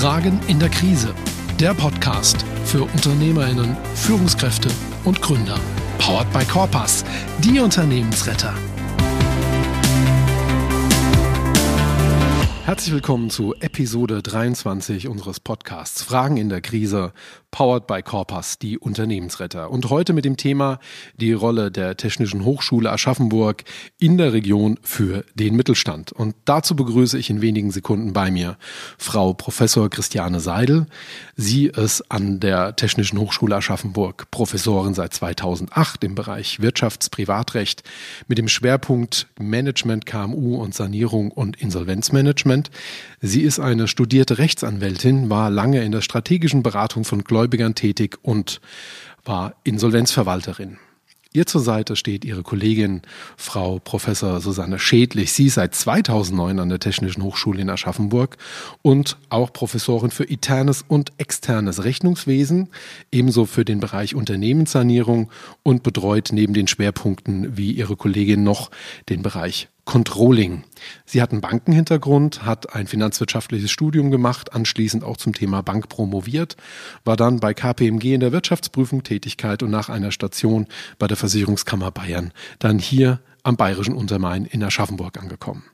Fragen in der Krise. Der Podcast für Unternehmerinnen, Führungskräfte und Gründer. Powered by Corpus, die Unternehmensretter. Herzlich willkommen zu Episode 23 unseres Podcasts Fragen in der Krise, powered by Corpus, die Unternehmensretter. Und heute mit dem Thema die Rolle der Technischen Hochschule Aschaffenburg in der Region für den Mittelstand. Und dazu begrüße ich in wenigen Sekunden bei mir Frau Professor Christiane Seidel. Sie ist an der Technischen Hochschule Aschaffenburg Professorin seit 2008 im Bereich Wirtschaftsprivatrecht mit dem Schwerpunkt Management KMU und Sanierung und Insolvenzmanagement. Sie ist eine studierte Rechtsanwältin, war lange in der strategischen Beratung von Gläubigern tätig und war Insolvenzverwalterin. Ihr zur Seite steht ihre Kollegin Frau Professor Susanne Schädlich. Sie ist seit 2009 an der Technischen Hochschule in Aschaffenburg und auch Professorin für internes und externes Rechnungswesen, ebenso für den Bereich Unternehmenssanierung und betreut neben den Schwerpunkten wie ihre Kollegin noch den Bereich Controlling. Sie hat einen Bankenhintergrund, hat ein finanzwirtschaftliches Studium gemacht, anschließend auch zum Thema Bank promoviert, war dann bei KPMG in der Wirtschaftsprüfung Tätigkeit und nach einer Station bei der Versicherungskammer Bayern dann hier am Bayerischen Untermain in Aschaffenburg angekommen.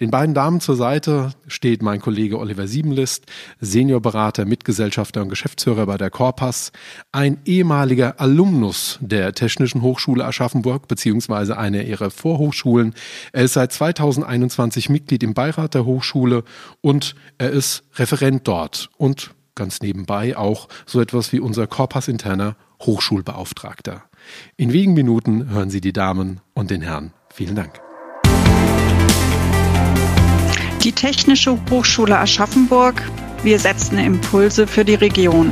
Den beiden Damen zur Seite steht mein Kollege Oliver Siebenlist, Seniorberater, Mitgesellschafter und Geschäftsführer bei der Corpas, ein ehemaliger Alumnus der Technischen Hochschule Aschaffenburg beziehungsweise einer ihrer Vorhochschulen. Er ist seit 2021 Mitglied im Beirat der Hochschule und er ist Referent dort und ganz nebenbei auch so etwas wie unser Corpas interner Hochschulbeauftragter. In wenigen Minuten hören Sie die Damen und den Herrn. Vielen Dank. Die Technische Hochschule Aschaffenburg. Wir setzen Impulse für die Region.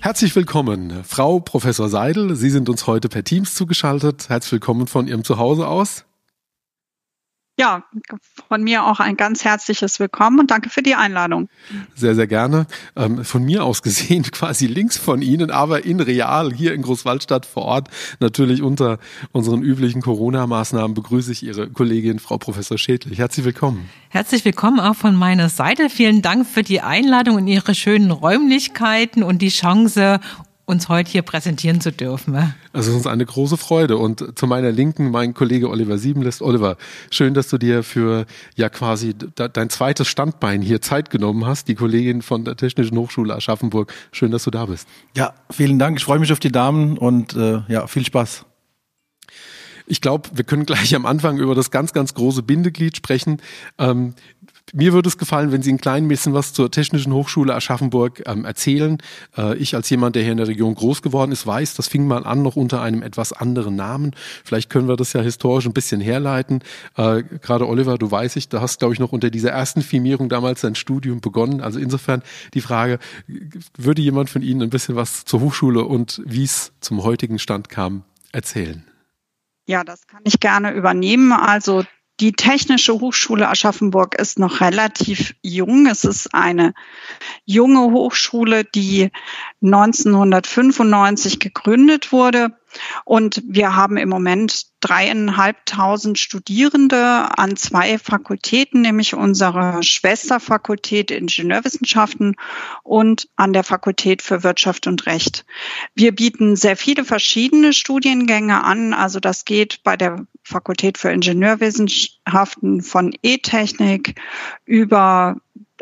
Herzlich willkommen, Frau Professor Seidel. Sie sind uns heute per Teams zugeschaltet. Herzlich willkommen von Ihrem Zuhause aus. Ja, von mir auch ein ganz herzliches Willkommen und danke für die Einladung. Sehr, sehr gerne. Ähm, von mir aus gesehen quasi links von Ihnen, aber in real hier in Großwaldstadt vor Ort, natürlich unter unseren üblichen Corona-Maßnahmen begrüße ich Ihre Kollegin Frau Professor Schädlich. Herzlich willkommen. Herzlich willkommen auch von meiner Seite. Vielen Dank für die Einladung in Ihre schönen Räumlichkeiten und die Chance, uns heute hier präsentieren zu dürfen. Also es ist uns eine große Freude. Und zu meiner Linken mein Kollege Oliver Siebenlist. Oliver, schön, dass du dir für ja quasi dein zweites Standbein hier Zeit genommen hast. Die Kollegin von der Technischen Hochschule Aschaffenburg. Schön, dass du da bist. Ja, vielen Dank. Ich freue mich auf die Damen und äh, ja, viel Spaß. Ich glaube, wir können gleich am Anfang über das ganz, ganz große Bindeglied sprechen. Ähm, mir würde es gefallen, wenn Sie ein klein bisschen was zur Technischen Hochschule Aschaffenburg ähm, erzählen. Äh, ich als jemand, der hier in der Region groß geworden ist, weiß, das fing mal an noch unter einem etwas anderen Namen. Vielleicht können wir das ja historisch ein bisschen herleiten. Äh, Gerade Oliver, du weißt ich, da hast, glaube ich, noch unter dieser ersten Firmierung damals dein Studium begonnen. Also insofern die Frage, würde jemand von Ihnen ein bisschen was zur Hochschule und wie es zum heutigen Stand kam, erzählen? Ja, das kann ich gerne übernehmen. Also die Technische Hochschule Aschaffenburg ist noch relativ jung. Es ist eine junge Hochschule, die 1995 gegründet wurde. Und wir haben im Moment dreieinhalbtausend Studierende an zwei Fakultäten, nämlich unsere Schwesterfakultät Ingenieurwissenschaften und an der Fakultät für Wirtschaft und Recht. Wir bieten sehr viele verschiedene Studiengänge an. Also das geht bei der Fakultät für Ingenieurwissenschaften von E-Technik über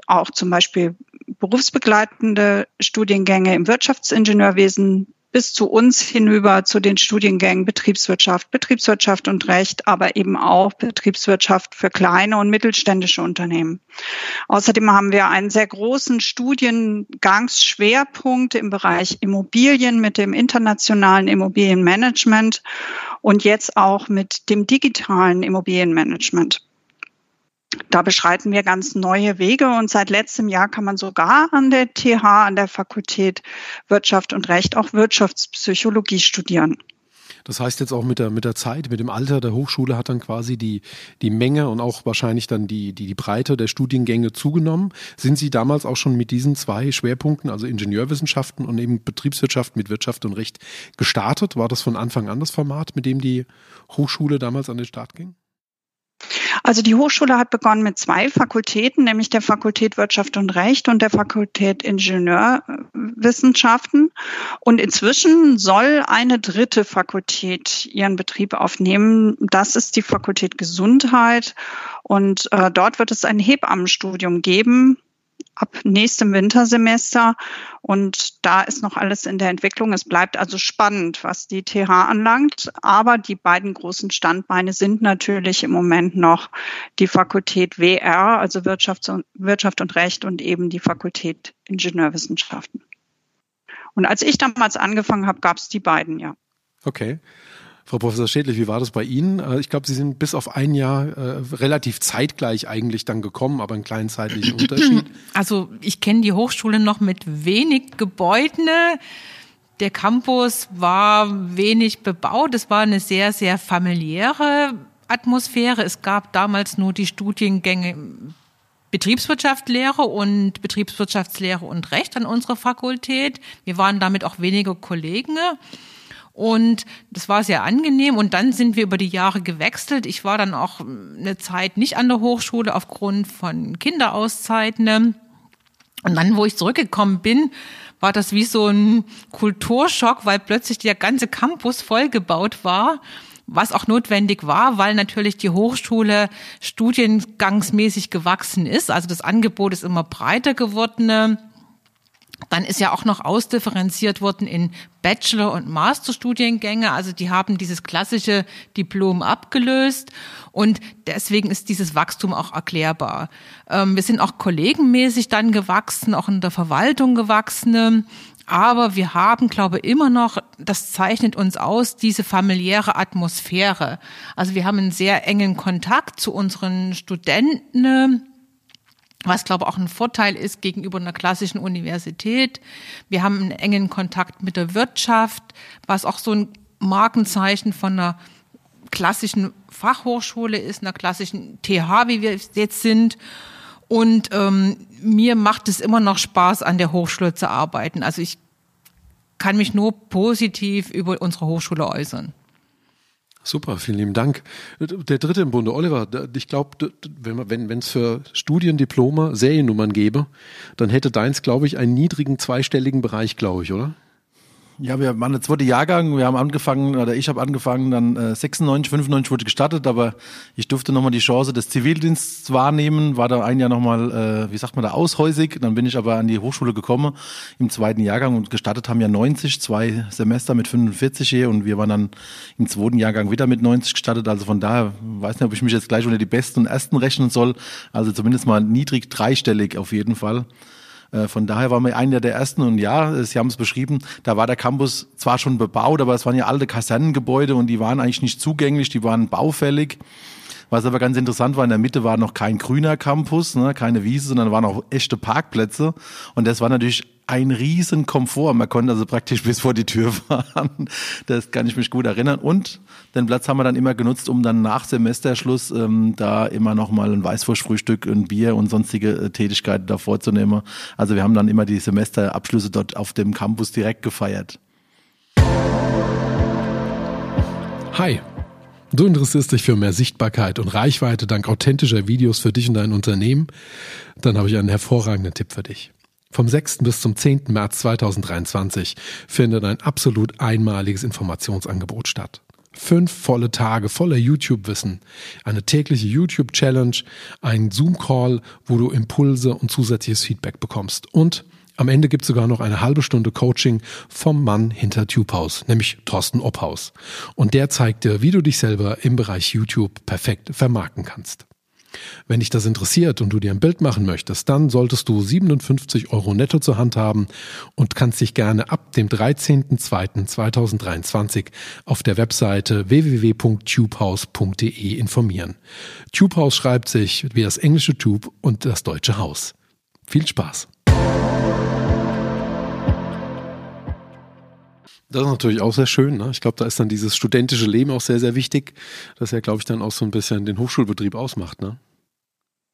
auch zum Beispiel berufsbegleitende Studiengänge im Wirtschaftsingenieurwesen bis zu uns hinüber zu den Studiengängen Betriebswirtschaft, Betriebswirtschaft und Recht, aber eben auch Betriebswirtschaft für kleine und mittelständische Unternehmen. Außerdem haben wir einen sehr großen Studiengangsschwerpunkt im Bereich Immobilien mit dem internationalen Immobilienmanagement und jetzt auch mit dem digitalen Immobilienmanagement. Da beschreiten wir ganz neue Wege und seit letztem Jahr kann man sogar an der TH, an der Fakultät Wirtschaft und Recht auch Wirtschaftspsychologie studieren. Das heißt jetzt auch mit der, mit der Zeit, mit dem Alter der Hochschule hat dann quasi die, die Menge und auch wahrscheinlich dann die, die, die Breite der Studiengänge zugenommen. Sind Sie damals auch schon mit diesen zwei Schwerpunkten, also Ingenieurwissenschaften und eben Betriebswirtschaft mit Wirtschaft und Recht gestartet? War das von Anfang an das Format, mit dem die Hochschule damals an den Start ging? Also die Hochschule hat begonnen mit zwei Fakultäten, nämlich der Fakultät Wirtschaft und Recht und der Fakultät Ingenieurwissenschaften. Und inzwischen soll eine dritte Fakultät ihren Betrieb aufnehmen. Das ist die Fakultät Gesundheit. Und äh, dort wird es ein Hebammenstudium geben, ab nächstem Wintersemester. Und da ist noch alles in der Entwicklung. Es bleibt also spannend, was die TH anlangt. Aber die beiden großen Standbeine sind natürlich im Moment noch die Fakultät WR, also Wirtschaft und, Wirtschaft und Recht und eben die Fakultät Ingenieurwissenschaften. Und als ich damals angefangen habe, gab es die beiden, ja. Okay. Frau Professor Schädlich, wie war das bei Ihnen? Äh, ich glaube, Sie sind bis auf ein Jahr äh, relativ zeitgleich eigentlich dann gekommen, aber einen kleinen zeitlichen Unterschied. Also ich kenne die Hochschule noch mit wenig Gebäuden. Der Campus war wenig bebaut. Es war eine sehr, sehr familiäre Atmosphäre. Es gab damals nur die Studiengänge Betriebswirtschaftslehre und Betriebswirtschaftslehre und Recht an unserer Fakultät. Wir waren damit auch wenige Kollegen. Und das war sehr angenehm. Und dann sind wir über die Jahre gewechselt. Ich war dann auch eine Zeit nicht an der Hochschule aufgrund von Kinderauszeiten. Und dann, wo ich zurückgekommen bin, war das wie so ein Kulturschock, weil plötzlich der ganze Campus vollgebaut war was auch notwendig war, weil natürlich die Hochschule studiengangsmäßig gewachsen ist. Also das Angebot ist immer breiter geworden. Dann ist ja auch noch ausdifferenziert worden in Bachelor- und Masterstudiengänge. Also die haben dieses klassische Diplom abgelöst und deswegen ist dieses Wachstum auch erklärbar. Ähm, wir sind auch kollegenmäßig dann gewachsen, auch in der Verwaltung gewachsen. Aber wir haben, glaube ich, immer noch, das zeichnet uns aus, diese familiäre Atmosphäre. Also wir haben einen sehr engen Kontakt zu unseren Studenten was glaube ich auch ein Vorteil ist gegenüber einer klassischen Universität. Wir haben einen engen Kontakt mit der Wirtschaft, was auch so ein Markenzeichen von einer klassischen Fachhochschule ist, einer klassischen TH, wie wir jetzt sind. Und ähm, mir macht es immer noch Spaß, an der Hochschule zu arbeiten. Also ich kann mich nur positiv über unsere Hochschule äußern. Super, vielen lieben Dank. Der dritte im Bunde, Oliver, ich glaube, wenn wenn es für Studiendiplome Seriennummern gäbe, dann hätte deins, glaube ich, einen niedrigen zweistelligen Bereich, glaube ich, oder? Ja, wir waren der zweite Jahrgang, wir haben angefangen, oder ich habe angefangen, dann äh, 96, 95 wurde gestartet, aber ich durfte nochmal die Chance des Zivildienstes wahrnehmen, war da ein Jahr nochmal, äh, wie sagt man da, aushäusig, dann bin ich aber an die Hochschule gekommen im zweiten Jahrgang und gestartet haben ja 90, zwei Semester mit 45 je und wir waren dann im zweiten Jahrgang wieder mit 90 gestartet, also von daher, weiß nicht, ob ich mich jetzt gleich unter die Besten und Ersten rechnen soll, also zumindest mal niedrig dreistellig auf jeden Fall. Äh, von daher waren wir einer der ersten und ja, Sie haben es beschrieben, da war der Campus zwar schon bebaut, aber es waren ja alte Kasernengebäude und die waren eigentlich nicht zugänglich, die waren baufällig. Was aber ganz interessant war, in der Mitte war noch kein grüner Campus, ne, keine Wiese, sondern waren auch echte Parkplätze. Und das war natürlich ein riesen Komfort. Man konnte also praktisch bis vor die Tür fahren. Das kann ich mich gut erinnern. Und den Platz haben wir dann immer genutzt, um dann nach Semesterschluss ähm, da immer noch mal ein Weißwurstfrühstück, ein Bier und sonstige äh, Tätigkeiten da vorzunehmen. Also wir haben dann immer die Semesterabschlüsse dort auf dem Campus direkt gefeiert. Hi, Du interessierst dich für mehr Sichtbarkeit und Reichweite dank authentischer Videos für dich und dein Unternehmen? Dann habe ich einen hervorragenden Tipp für dich. Vom 6. bis zum 10. März 2023 findet ein absolut einmaliges Informationsangebot statt. Fünf volle Tage voller YouTube-Wissen, eine tägliche YouTube-Challenge, ein Zoom-Call, wo du Impulse und zusätzliches Feedback bekommst und am Ende gibt es sogar noch eine halbe Stunde Coaching vom Mann hinter TubeHaus, nämlich Thorsten Obhaus. Und der zeigt dir, wie du dich selber im Bereich YouTube perfekt vermarkten kannst. Wenn dich das interessiert und du dir ein Bild machen möchtest, dann solltest du 57 Euro netto zur Hand haben und kannst dich gerne ab dem 13.02.2023 auf der Webseite www.tubehouse.de informieren. Tubehouse schreibt sich wie das englische Tube und das deutsche Haus. Viel Spaß! Das ist natürlich auch sehr schön. Ne? Ich glaube, da ist dann dieses studentische Leben auch sehr, sehr wichtig, das ja, glaube ich, dann auch so ein bisschen den Hochschulbetrieb ausmacht. Ne?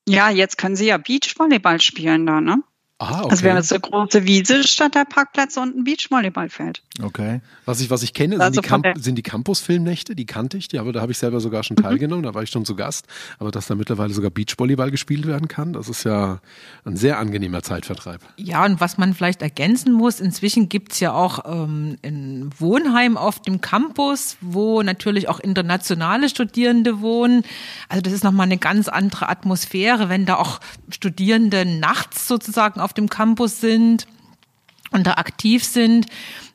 Ja, jetzt können Sie ja Beachvolleyball spielen da, ne? Ah, okay. Also wir haben jetzt eine große Wiese statt der Parkplätze und ein Beachvolleyballfeld. Okay. Was ich, was ich kenne, also sind, die Camp sind die Campus-Filmnächte, die kannte ich, die, aber da habe ich selber sogar schon mhm. teilgenommen, da war ich schon zu Gast. Aber dass da mittlerweile sogar Beachvolleyball gespielt werden kann, das ist ja ein sehr angenehmer Zeitvertreib. Ja, und was man vielleicht ergänzen muss, inzwischen gibt's ja auch ähm, ein Wohnheim auf dem Campus, wo natürlich auch internationale Studierende wohnen. Also das ist nochmal eine ganz andere Atmosphäre, wenn da auch Studierende nachts sozusagen auf dem Campus sind und da aktiv sind,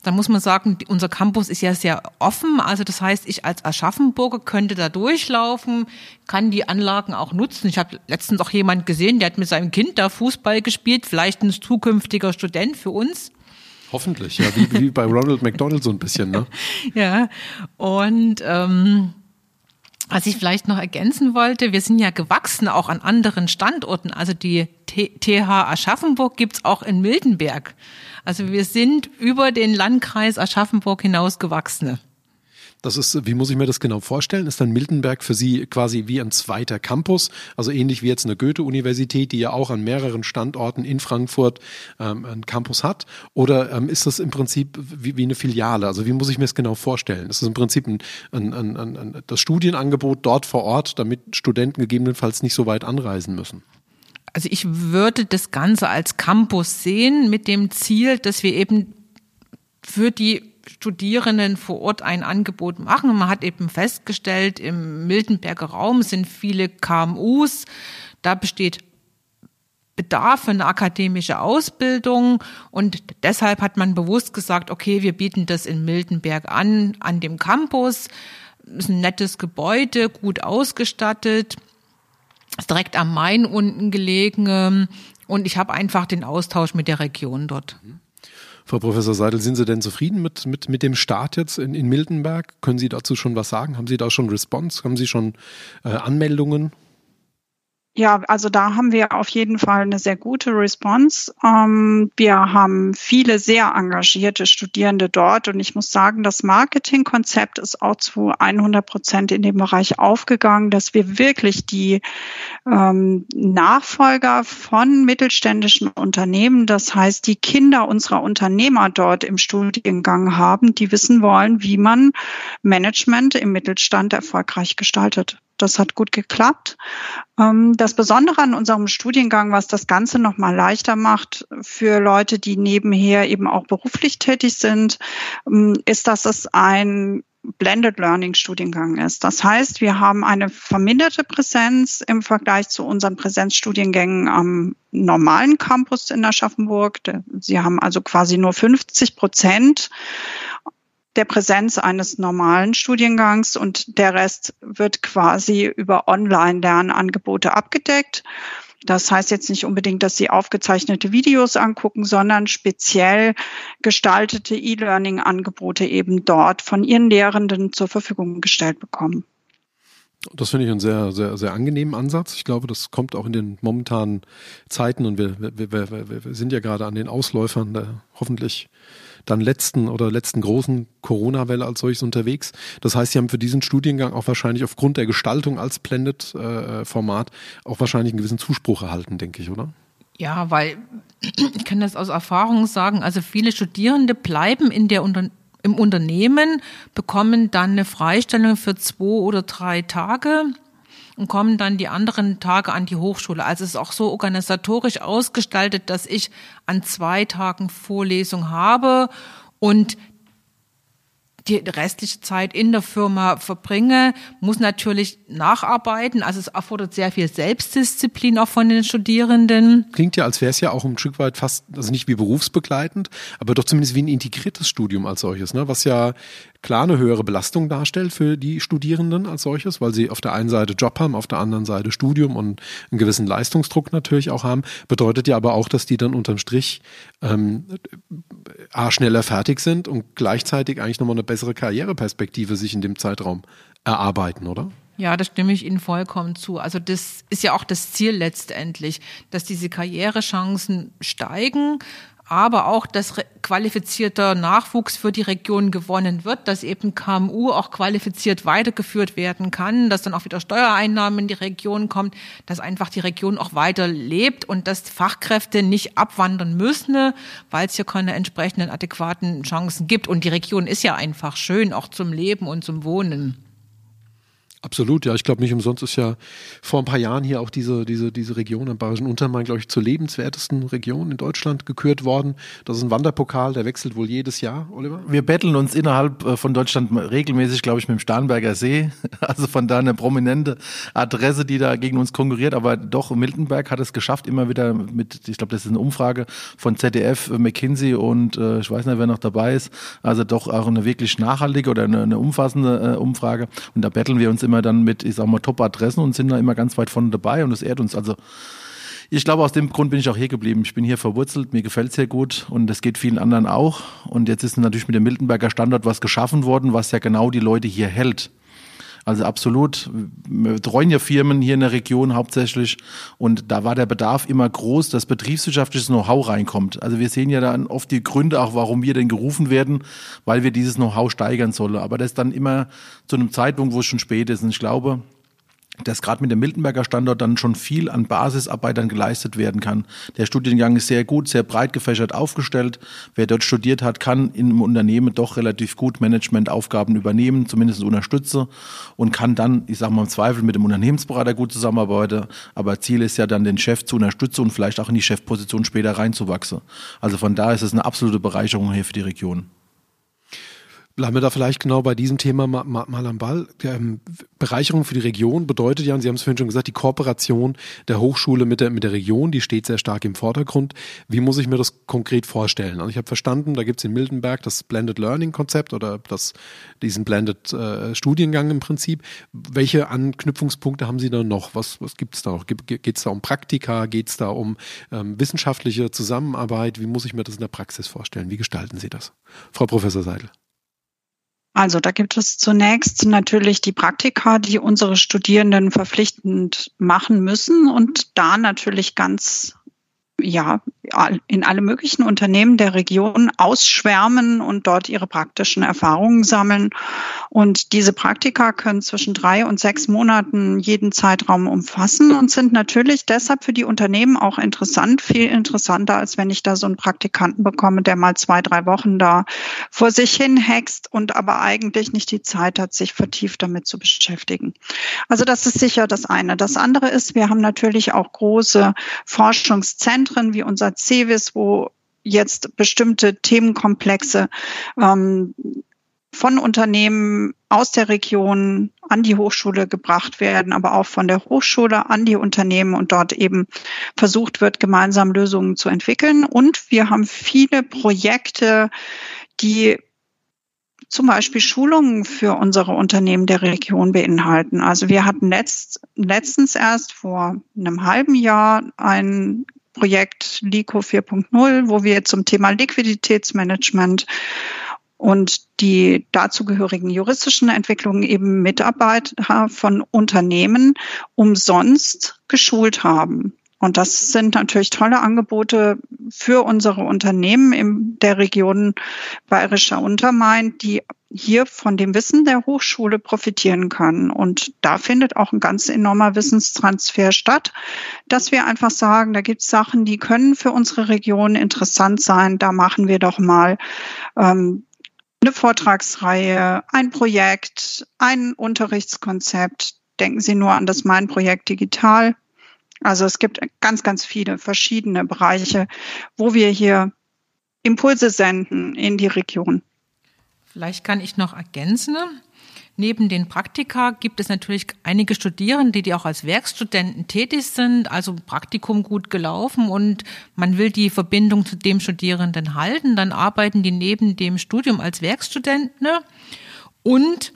dann muss man sagen, unser Campus ist ja sehr offen. Also das heißt, ich als Aschaffenburger könnte da durchlaufen, kann die Anlagen auch nutzen. Ich habe letztens auch jemand gesehen, der hat mit seinem Kind da Fußball gespielt, vielleicht ein zukünftiger Student für uns. Hoffentlich, ja, wie, wie bei Ronald McDonald so ein bisschen, ne? ja, und ähm, was ich vielleicht noch ergänzen wollte, wir sind ja gewachsen auch an anderen Standorten. Also die TH Aschaffenburg gibt's auch in Miltenberg. Also wir sind über den Landkreis Aschaffenburg hinaus gewachsene. Das ist, wie muss ich mir das genau vorstellen? Ist dann Miltenberg für Sie quasi wie ein zweiter Campus, also ähnlich wie jetzt eine Goethe-Universität, die ja auch an mehreren Standorten in Frankfurt ähm, einen Campus hat? Oder ähm, ist das im Prinzip wie, wie, eine Filiale? Also wie muss ich mir das genau vorstellen? Ist das im Prinzip ein, ein, ein, das Studienangebot dort vor Ort, damit Studenten gegebenenfalls nicht so weit anreisen müssen? Also ich würde das Ganze als Campus sehen mit dem Ziel, dass wir eben für die Studierenden vor Ort ein Angebot machen. Man hat eben festgestellt, im Miltenberger Raum sind viele KMUs. Da besteht Bedarf für eine akademische Ausbildung und deshalb hat man bewusst gesagt, okay, wir bieten das in Miltenberg an, an dem Campus. Ist ein nettes Gebäude, gut ausgestattet, ist direkt am Main unten gelegen und ich habe einfach den Austausch mit der Region dort. Mhm. Frau Professor Seidel, sind Sie denn zufrieden mit, mit, mit dem Start jetzt in, in Miltenberg? Können Sie dazu schon was sagen? Haben Sie da schon Response? Haben Sie schon äh, Anmeldungen? Ja, also da haben wir auf jeden Fall eine sehr gute Response. Ähm, wir haben viele sehr engagierte Studierende dort und ich muss sagen, das Marketingkonzept ist auch zu 100 Prozent in dem Bereich aufgegangen, dass wir wirklich die ähm, Nachfolger von mittelständischen Unternehmen, das heißt die Kinder unserer Unternehmer dort im Studiengang haben, die wissen wollen, wie man Management im Mittelstand erfolgreich gestaltet. Das hat gut geklappt. Ähm, das Besondere an unserem Studiengang, was das Ganze nochmal leichter macht für Leute, die nebenher eben auch beruflich tätig sind, ähm, ist, dass es ein Blended Learning Studiengang ist. Das heißt, wir haben eine verminderte Präsenz im Vergleich zu unseren Präsenzstudiengängen am normalen Campus in Aschaffenburg. Sie haben also quasi nur 50 Prozent der Präsenz eines normalen Studiengangs und der Rest wird quasi über Online-Lernangebote abgedeckt. Das heißt jetzt nicht unbedingt, dass Sie aufgezeichnete Videos angucken, sondern speziell gestaltete E-Learning-Angebote eben dort von Ihren Lehrenden zur Verfügung gestellt bekommen. Das finde ich einen sehr, sehr, sehr angenehmen Ansatz. Ich glaube, das kommt auch in den momentanen Zeiten und wir, wir, wir, wir sind ja gerade an den Ausläufern der hoffentlich dann letzten oder letzten großen Corona-Welle als solches unterwegs. Das heißt, Sie haben für diesen Studiengang auch wahrscheinlich aufgrund der Gestaltung als Blended-Format äh, auch wahrscheinlich einen gewissen Zuspruch erhalten, denke ich, oder? Ja, weil ich kann das aus Erfahrung sagen, also viele Studierende bleiben in der Unter im Unternehmen, bekommen dann eine Freistellung für zwei oder drei Tage und kommen dann die anderen Tage an die Hochschule. Also es ist auch so organisatorisch ausgestaltet, dass ich an zwei Tagen Vorlesung habe und die restliche Zeit in der Firma verbringe, muss natürlich nacharbeiten. Also es erfordert sehr viel Selbstdisziplin auch von den Studierenden. Klingt ja, als wäre es ja auch ein Stück weit fast, also nicht wie berufsbegleitend, aber doch zumindest wie ein integriertes Studium als solches, ne? was ja klar eine höhere Belastung darstellt für die Studierenden als solches, weil sie auf der einen Seite Job haben, auf der anderen Seite Studium und einen gewissen Leistungsdruck natürlich auch haben. Bedeutet ja aber auch, dass die dann unterm Strich ähm, A, schneller fertig sind und gleichzeitig eigentlich nochmal eine bessere Karriereperspektive sich in dem Zeitraum erarbeiten, oder? Ja, da stimme ich Ihnen vollkommen zu. Also das ist ja auch das Ziel letztendlich, dass diese Karrierechancen steigen. Aber auch, dass qualifizierter Nachwuchs für die Region gewonnen wird, dass eben KMU auch qualifiziert weitergeführt werden kann, dass dann auch wieder Steuereinnahmen in die Region kommen, dass einfach die Region auch weiter lebt und dass Fachkräfte nicht abwandern müssen, weil es hier keine entsprechenden adäquaten Chancen gibt. Und die Region ist ja einfach schön, auch zum Leben und zum Wohnen. Absolut, ja. Ich glaube, nicht umsonst ist ja vor ein paar Jahren hier auch diese, diese, diese Region am Bayerischen Untermain, glaube ich, zur lebenswertesten Region in Deutschland gekürt worden. Das ist ein Wanderpokal, der wechselt wohl jedes Jahr, Oliver? Wir betteln uns innerhalb äh, von Deutschland regelmäßig, glaube ich, mit dem Starnberger See. Also von da eine prominente Adresse, die da gegen uns konkurriert. Aber doch, Miltenberg hat es geschafft, immer wieder mit, ich glaube, das ist eine Umfrage von ZDF, äh, McKinsey und äh, ich weiß nicht, wer noch dabei ist. Also doch auch eine wirklich nachhaltige oder eine, eine umfassende Umfrage. Und da betteln wir uns immer dann mit, ich sag mal, Top-Adressen und sind da immer ganz weit vorne dabei und das ehrt uns. Also ich glaube, aus dem Grund bin ich auch hier geblieben. Ich bin hier verwurzelt, mir gefällt es sehr gut und es geht vielen anderen auch. Und jetzt ist natürlich mit dem Miltenberger Standort was geschaffen worden, was ja genau die Leute hier hält. Also absolut. Wir betreuen ja Firmen hier in der Region hauptsächlich und da war der Bedarf immer groß, dass betriebswirtschaftliches Know-how reinkommt. Also wir sehen ja dann oft die Gründe auch, warum wir denn gerufen werden, weil wir dieses Know-how steigern sollen. Aber das ist dann immer zu einem Zeitpunkt, wo es schon spät ist. Und ich glaube, dass gerade mit dem Miltenberger Standort dann schon viel an Basisarbeitern geleistet werden kann. Der Studiengang ist sehr gut, sehr breit gefächert aufgestellt. Wer dort studiert hat, kann im Unternehmen doch relativ gut Managementaufgaben übernehmen, zumindest unterstützen und kann dann, ich sage mal im Zweifel mit dem Unternehmensberater gut zusammenarbeiten. Aber Ziel ist ja dann, den Chef zu unterstützen und vielleicht auch in die Chefposition später reinzuwachsen. Also von daher ist es eine absolute Bereicherung hier für die Region. Bleiben wir da vielleicht genau bei diesem Thema mal, mal, mal am Ball. Ähm, Bereicherung für die Region bedeutet ja, und Sie haben es vorhin schon gesagt, die Kooperation der Hochschule mit der, mit der Region, die steht sehr stark im Vordergrund. Wie muss ich mir das konkret vorstellen? Also ich habe verstanden, da gibt es in Mildenberg das Blended Learning Konzept oder das, diesen Blended äh, Studiengang im Prinzip. Welche Anknüpfungspunkte haben Sie da noch? Was, was gibt es da noch? Geht es da um Praktika? Geht es da um ähm, wissenschaftliche Zusammenarbeit? Wie muss ich mir das in der Praxis vorstellen? Wie gestalten Sie das? Frau Professor Seidel. Also da gibt es zunächst natürlich die Praktika, die unsere Studierenden verpflichtend machen müssen und da natürlich ganz ja, in alle möglichen Unternehmen der Region ausschwärmen und dort ihre praktischen Erfahrungen sammeln. Und diese Praktika können zwischen drei und sechs Monaten jeden Zeitraum umfassen und sind natürlich deshalb für die Unternehmen auch interessant, viel interessanter, als wenn ich da so einen Praktikanten bekomme, der mal zwei, drei Wochen da vor sich hin hext und aber eigentlich nicht die Zeit hat, sich vertieft damit zu beschäftigen. Also das ist sicher das eine. Das andere ist, wir haben natürlich auch große Forschungszentren, Zentren wie unser CEWIS, wo jetzt bestimmte Themenkomplexe ähm, von Unternehmen aus der Region an die Hochschule gebracht werden, aber auch von der Hochschule an die Unternehmen und dort eben versucht wird, gemeinsam Lösungen zu entwickeln. Und wir haben viele Projekte, die zum Beispiel Schulungen für unsere Unternehmen der Region beinhalten. Also wir hatten letzt, letztens erst vor einem halben Jahr ein Projekt LICO 4.0, wo wir zum Thema Liquiditätsmanagement und die dazugehörigen juristischen Entwicklungen eben Mitarbeiter von Unternehmen umsonst geschult haben. Und das sind natürlich tolle Angebote für unsere Unternehmen in der Region Bayerischer Untermain, die hier von dem Wissen der Hochschule profitieren können. Und da findet auch ein ganz enormer Wissenstransfer statt, dass wir einfach sagen, da gibt es Sachen, die können für unsere Region interessant sein. Da machen wir doch mal ähm, eine Vortragsreihe, ein Projekt, ein Unterrichtskonzept. Denken Sie nur an das Mein-Projekt Digital. Also es gibt ganz, ganz viele verschiedene Bereiche, wo wir hier Impulse senden in die Region. Vielleicht kann ich noch ergänzen. Neben den Praktika gibt es natürlich einige Studierende, die auch als Werkstudenten tätig sind, also Praktikum gut gelaufen und man will die Verbindung zu dem Studierenden halten. Dann arbeiten die neben dem Studium als Werkstudenten und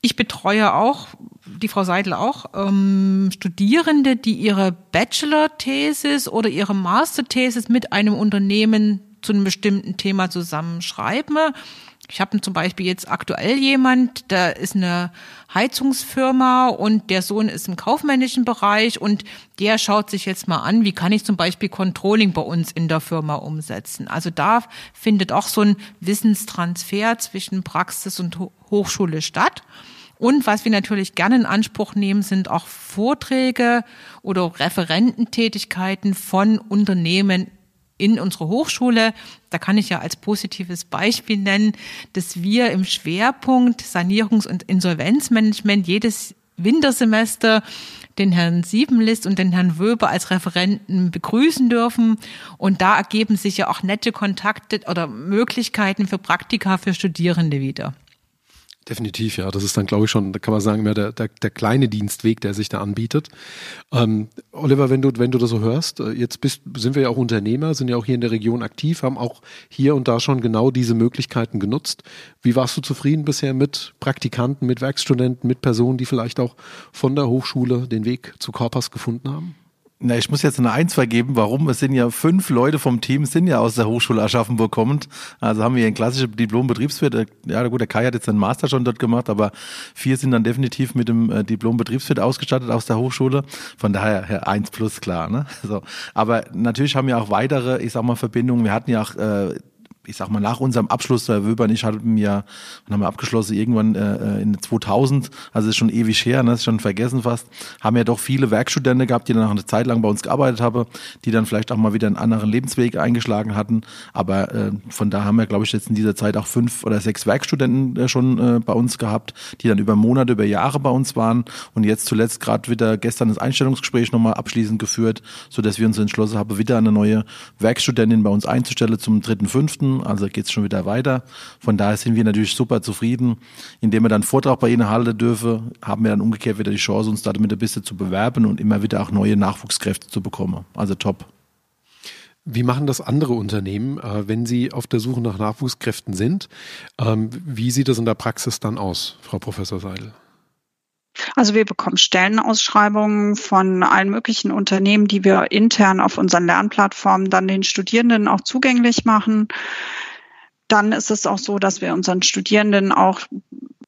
ich betreue auch, die Frau Seidel auch, ähm, Studierende, die ihre Bachelor-Thesis oder ihre Master-Thesis mit einem Unternehmen zu einem bestimmten Thema zusammenschreiben. Ich habe zum Beispiel jetzt aktuell jemand, da ist eine Heizungsfirma und der Sohn ist im kaufmännischen Bereich und der schaut sich jetzt mal an, wie kann ich zum Beispiel Controlling bei uns in der Firma umsetzen. Also da findet auch so ein Wissenstransfer zwischen Praxis und Hochschule statt. Und was wir natürlich gerne in Anspruch nehmen, sind auch Vorträge oder Referententätigkeiten von Unternehmen in unserer Hochschule. Da kann ich ja als positives Beispiel nennen, dass wir im Schwerpunkt Sanierungs- und Insolvenzmanagement jedes Wintersemester den Herrn Siebenlist und den Herrn Wöber als Referenten begrüßen dürfen. Und da ergeben sich ja auch nette Kontakte oder Möglichkeiten für Praktika für Studierende wieder. Definitiv, ja. Das ist dann, glaube ich, schon, da kann man sagen, mehr der, der, der kleine Dienstweg, der sich da anbietet. Ähm, Oliver, wenn du, wenn du das so hörst, äh, jetzt bist, sind wir ja auch Unternehmer, sind ja auch hier in der Region aktiv, haben auch hier und da schon genau diese Möglichkeiten genutzt. Wie warst du zufrieden bisher mit Praktikanten, mit Werkstudenten, mit Personen, die vielleicht auch von der Hochschule den Weg zu Korpas gefunden haben? Na, ich muss jetzt eine Eins vergeben. Warum? Es sind ja fünf Leute vom Team, sind ja aus der Hochschule Aschaffenburg kommend. Also haben wir ein klassisches Diplom-Betriebswirt. Äh, ja, gut, der Kai hat jetzt seinen Master schon dort gemacht, aber vier sind dann definitiv mit dem äh, Diplom-Betriebswirt ausgestattet aus der Hochschule. Von daher Eins plus klar. Ne? So. Aber natürlich haben wir auch weitere, ich sag mal, Verbindungen. Wir hatten ja auch äh, ich sag mal, nach unserem Abschluss, der Wöber und ich hatten ja, haben wir abgeschlossen irgendwann äh, in 2000, also ist schon ewig her, ne, ist schon vergessen fast, haben ja doch viele Werkstudenten gehabt, die dann auch eine Zeit lang bei uns gearbeitet haben, die dann vielleicht auch mal wieder einen anderen Lebensweg eingeschlagen hatten, aber äh, von da haben wir, glaube ich, jetzt in dieser Zeit auch fünf oder sechs Werkstudenten äh, schon äh, bei uns gehabt, die dann über Monate, über Jahre bei uns waren und jetzt zuletzt gerade wieder gestern das Einstellungsgespräch nochmal abschließend geführt, so dass wir uns entschlossen haben, wieder eine neue Werkstudentin bei uns einzustellen zum dritten, fünften also geht es schon wieder weiter. Von daher sind wir natürlich super zufrieden. Indem wir dann Vortrag bei Ihnen halten dürfen, haben wir dann umgekehrt wieder die Chance, uns damit ein bisschen zu bewerben und immer wieder auch neue Nachwuchskräfte zu bekommen. Also top. Wie machen das andere Unternehmen, äh, wenn sie auf der Suche nach Nachwuchskräften sind? Ähm, wie sieht das in der Praxis dann aus, Frau Professor Seidel? Also wir bekommen Stellenausschreibungen von allen möglichen Unternehmen, die wir intern auf unseren Lernplattformen dann den Studierenden auch zugänglich machen. Dann ist es auch so, dass wir unseren Studierenden auch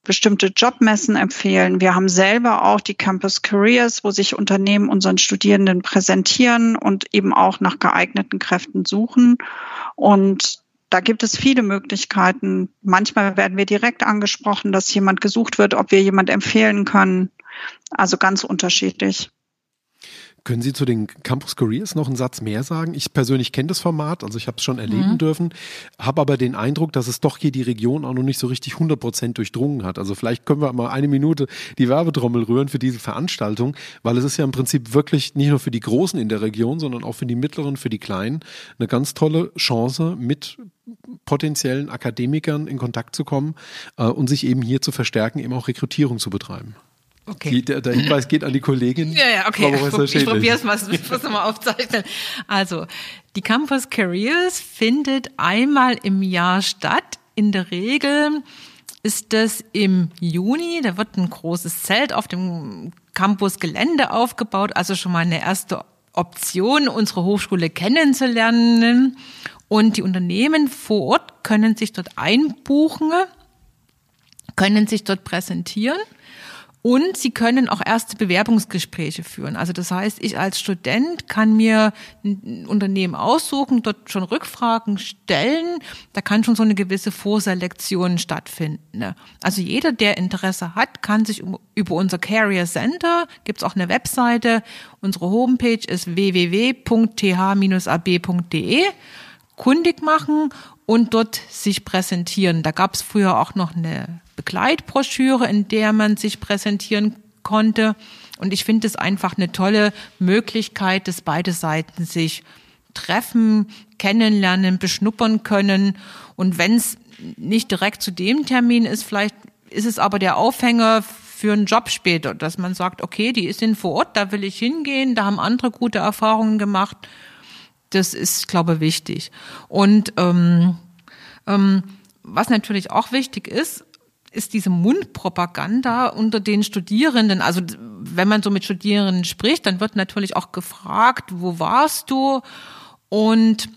bestimmte Jobmessen empfehlen. Wir haben selber auch die Campus Careers, wo sich Unternehmen unseren Studierenden präsentieren und eben auch nach geeigneten Kräften suchen. Und da gibt es viele Möglichkeiten. Manchmal werden wir direkt angesprochen, dass jemand gesucht wird, ob wir jemand empfehlen können. Also ganz unterschiedlich. Können Sie zu den Campus Careers noch einen Satz mehr sagen? Ich persönlich kenne das Format, also ich habe es schon erleben mhm. dürfen, habe aber den Eindruck, dass es doch hier die Region auch noch nicht so richtig 100 Prozent durchdrungen hat. Also vielleicht können wir mal eine Minute die Werbetrommel rühren für diese Veranstaltung, weil es ist ja im Prinzip wirklich nicht nur für die Großen in der Region, sondern auch für die Mittleren, für die Kleinen eine ganz tolle Chance mit potenziellen Akademikern in Kontakt zu kommen äh, und sich eben hier zu verstärken, eben auch Rekrutierung zu betreiben. Okay. Die, der, der, Hinweis geht an die Kollegin. Ja, ja, okay. Frau ich, probiere es mal, ich muss mal aufzeichnen. Also, die Campus Careers findet einmal im Jahr statt. In der Regel ist das im Juni. Da wird ein großes Zelt auf dem Campusgelände aufgebaut. Also schon mal eine erste Option, unsere Hochschule kennenzulernen. Und die Unternehmen vor Ort können sich dort einbuchen, können sich dort präsentieren und sie können auch erste Bewerbungsgespräche führen. Also das heißt, ich als Student kann mir ein Unternehmen aussuchen, dort schon Rückfragen stellen. Da kann schon so eine gewisse Vorselektion stattfinden. Ne? Also jeder, der Interesse hat, kann sich über unser Carrier Center, gibt's auch eine Webseite, unsere Homepage ist www.th-ab.de, kundig machen und dort sich präsentieren. Da gab's früher auch noch eine Begleitbroschüre, in der man sich präsentieren konnte. Und ich finde es einfach eine tolle Möglichkeit, dass beide Seiten sich treffen, kennenlernen, beschnuppern können. Und wenn es nicht direkt zu dem Termin ist, vielleicht ist es aber der Aufhänger für einen Job später, dass man sagt, okay, die sind vor Ort, da will ich hingehen, da haben andere gute Erfahrungen gemacht. Das ist, glaube ich, wichtig. Und ähm, ähm, was natürlich auch wichtig ist, ist diese Mundpropaganda unter den Studierenden. Also wenn man so mit Studierenden spricht, dann wird natürlich auch gefragt, wo warst du? Und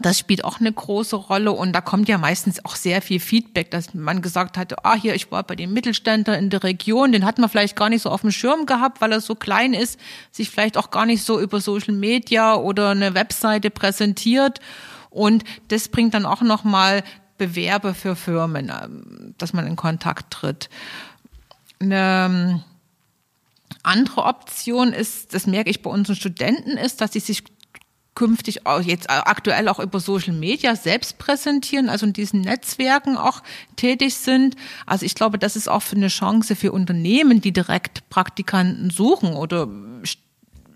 Das spielt auch eine große Rolle und da kommt ja meistens auch sehr viel Feedback, dass man gesagt hat, ah, hier, ich war bei den Mittelständler in der Region, den hat man vielleicht gar nicht so auf dem Schirm gehabt, weil er so klein ist, sich vielleicht auch gar nicht so über Social Media oder eine Webseite präsentiert und das bringt dann auch nochmal Bewerbe für Firmen, ähm, dass man in Kontakt tritt. Eine ähm, andere Option ist, das merke ich bei unseren Studenten, ist, dass sie sich künftig auch jetzt aktuell auch über Social Media selbst präsentieren, also in diesen Netzwerken auch tätig sind. Also ich glaube, das ist auch eine Chance für Unternehmen, die direkt Praktikanten suchen oder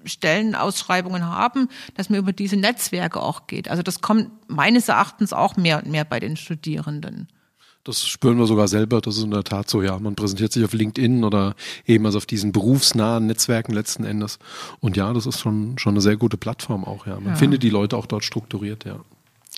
Stellenausschreibungen haben, dass man über diese Netzwerke auch geht. Also das kommt meines Erachtens auch mehr und mehr bei den Studierenden. Das spüren wir sogar selber. Das ist in der Tat so, ja. Man präsentiert sich auf LinkedIn oder eben also auf diesen berufsnahen Netzwerken letzten Endes. Und ja, das ist schon, schon eine sehr gute Plattform auch, ja. Man ja. findet die Leute auch dort strukturiert, ja.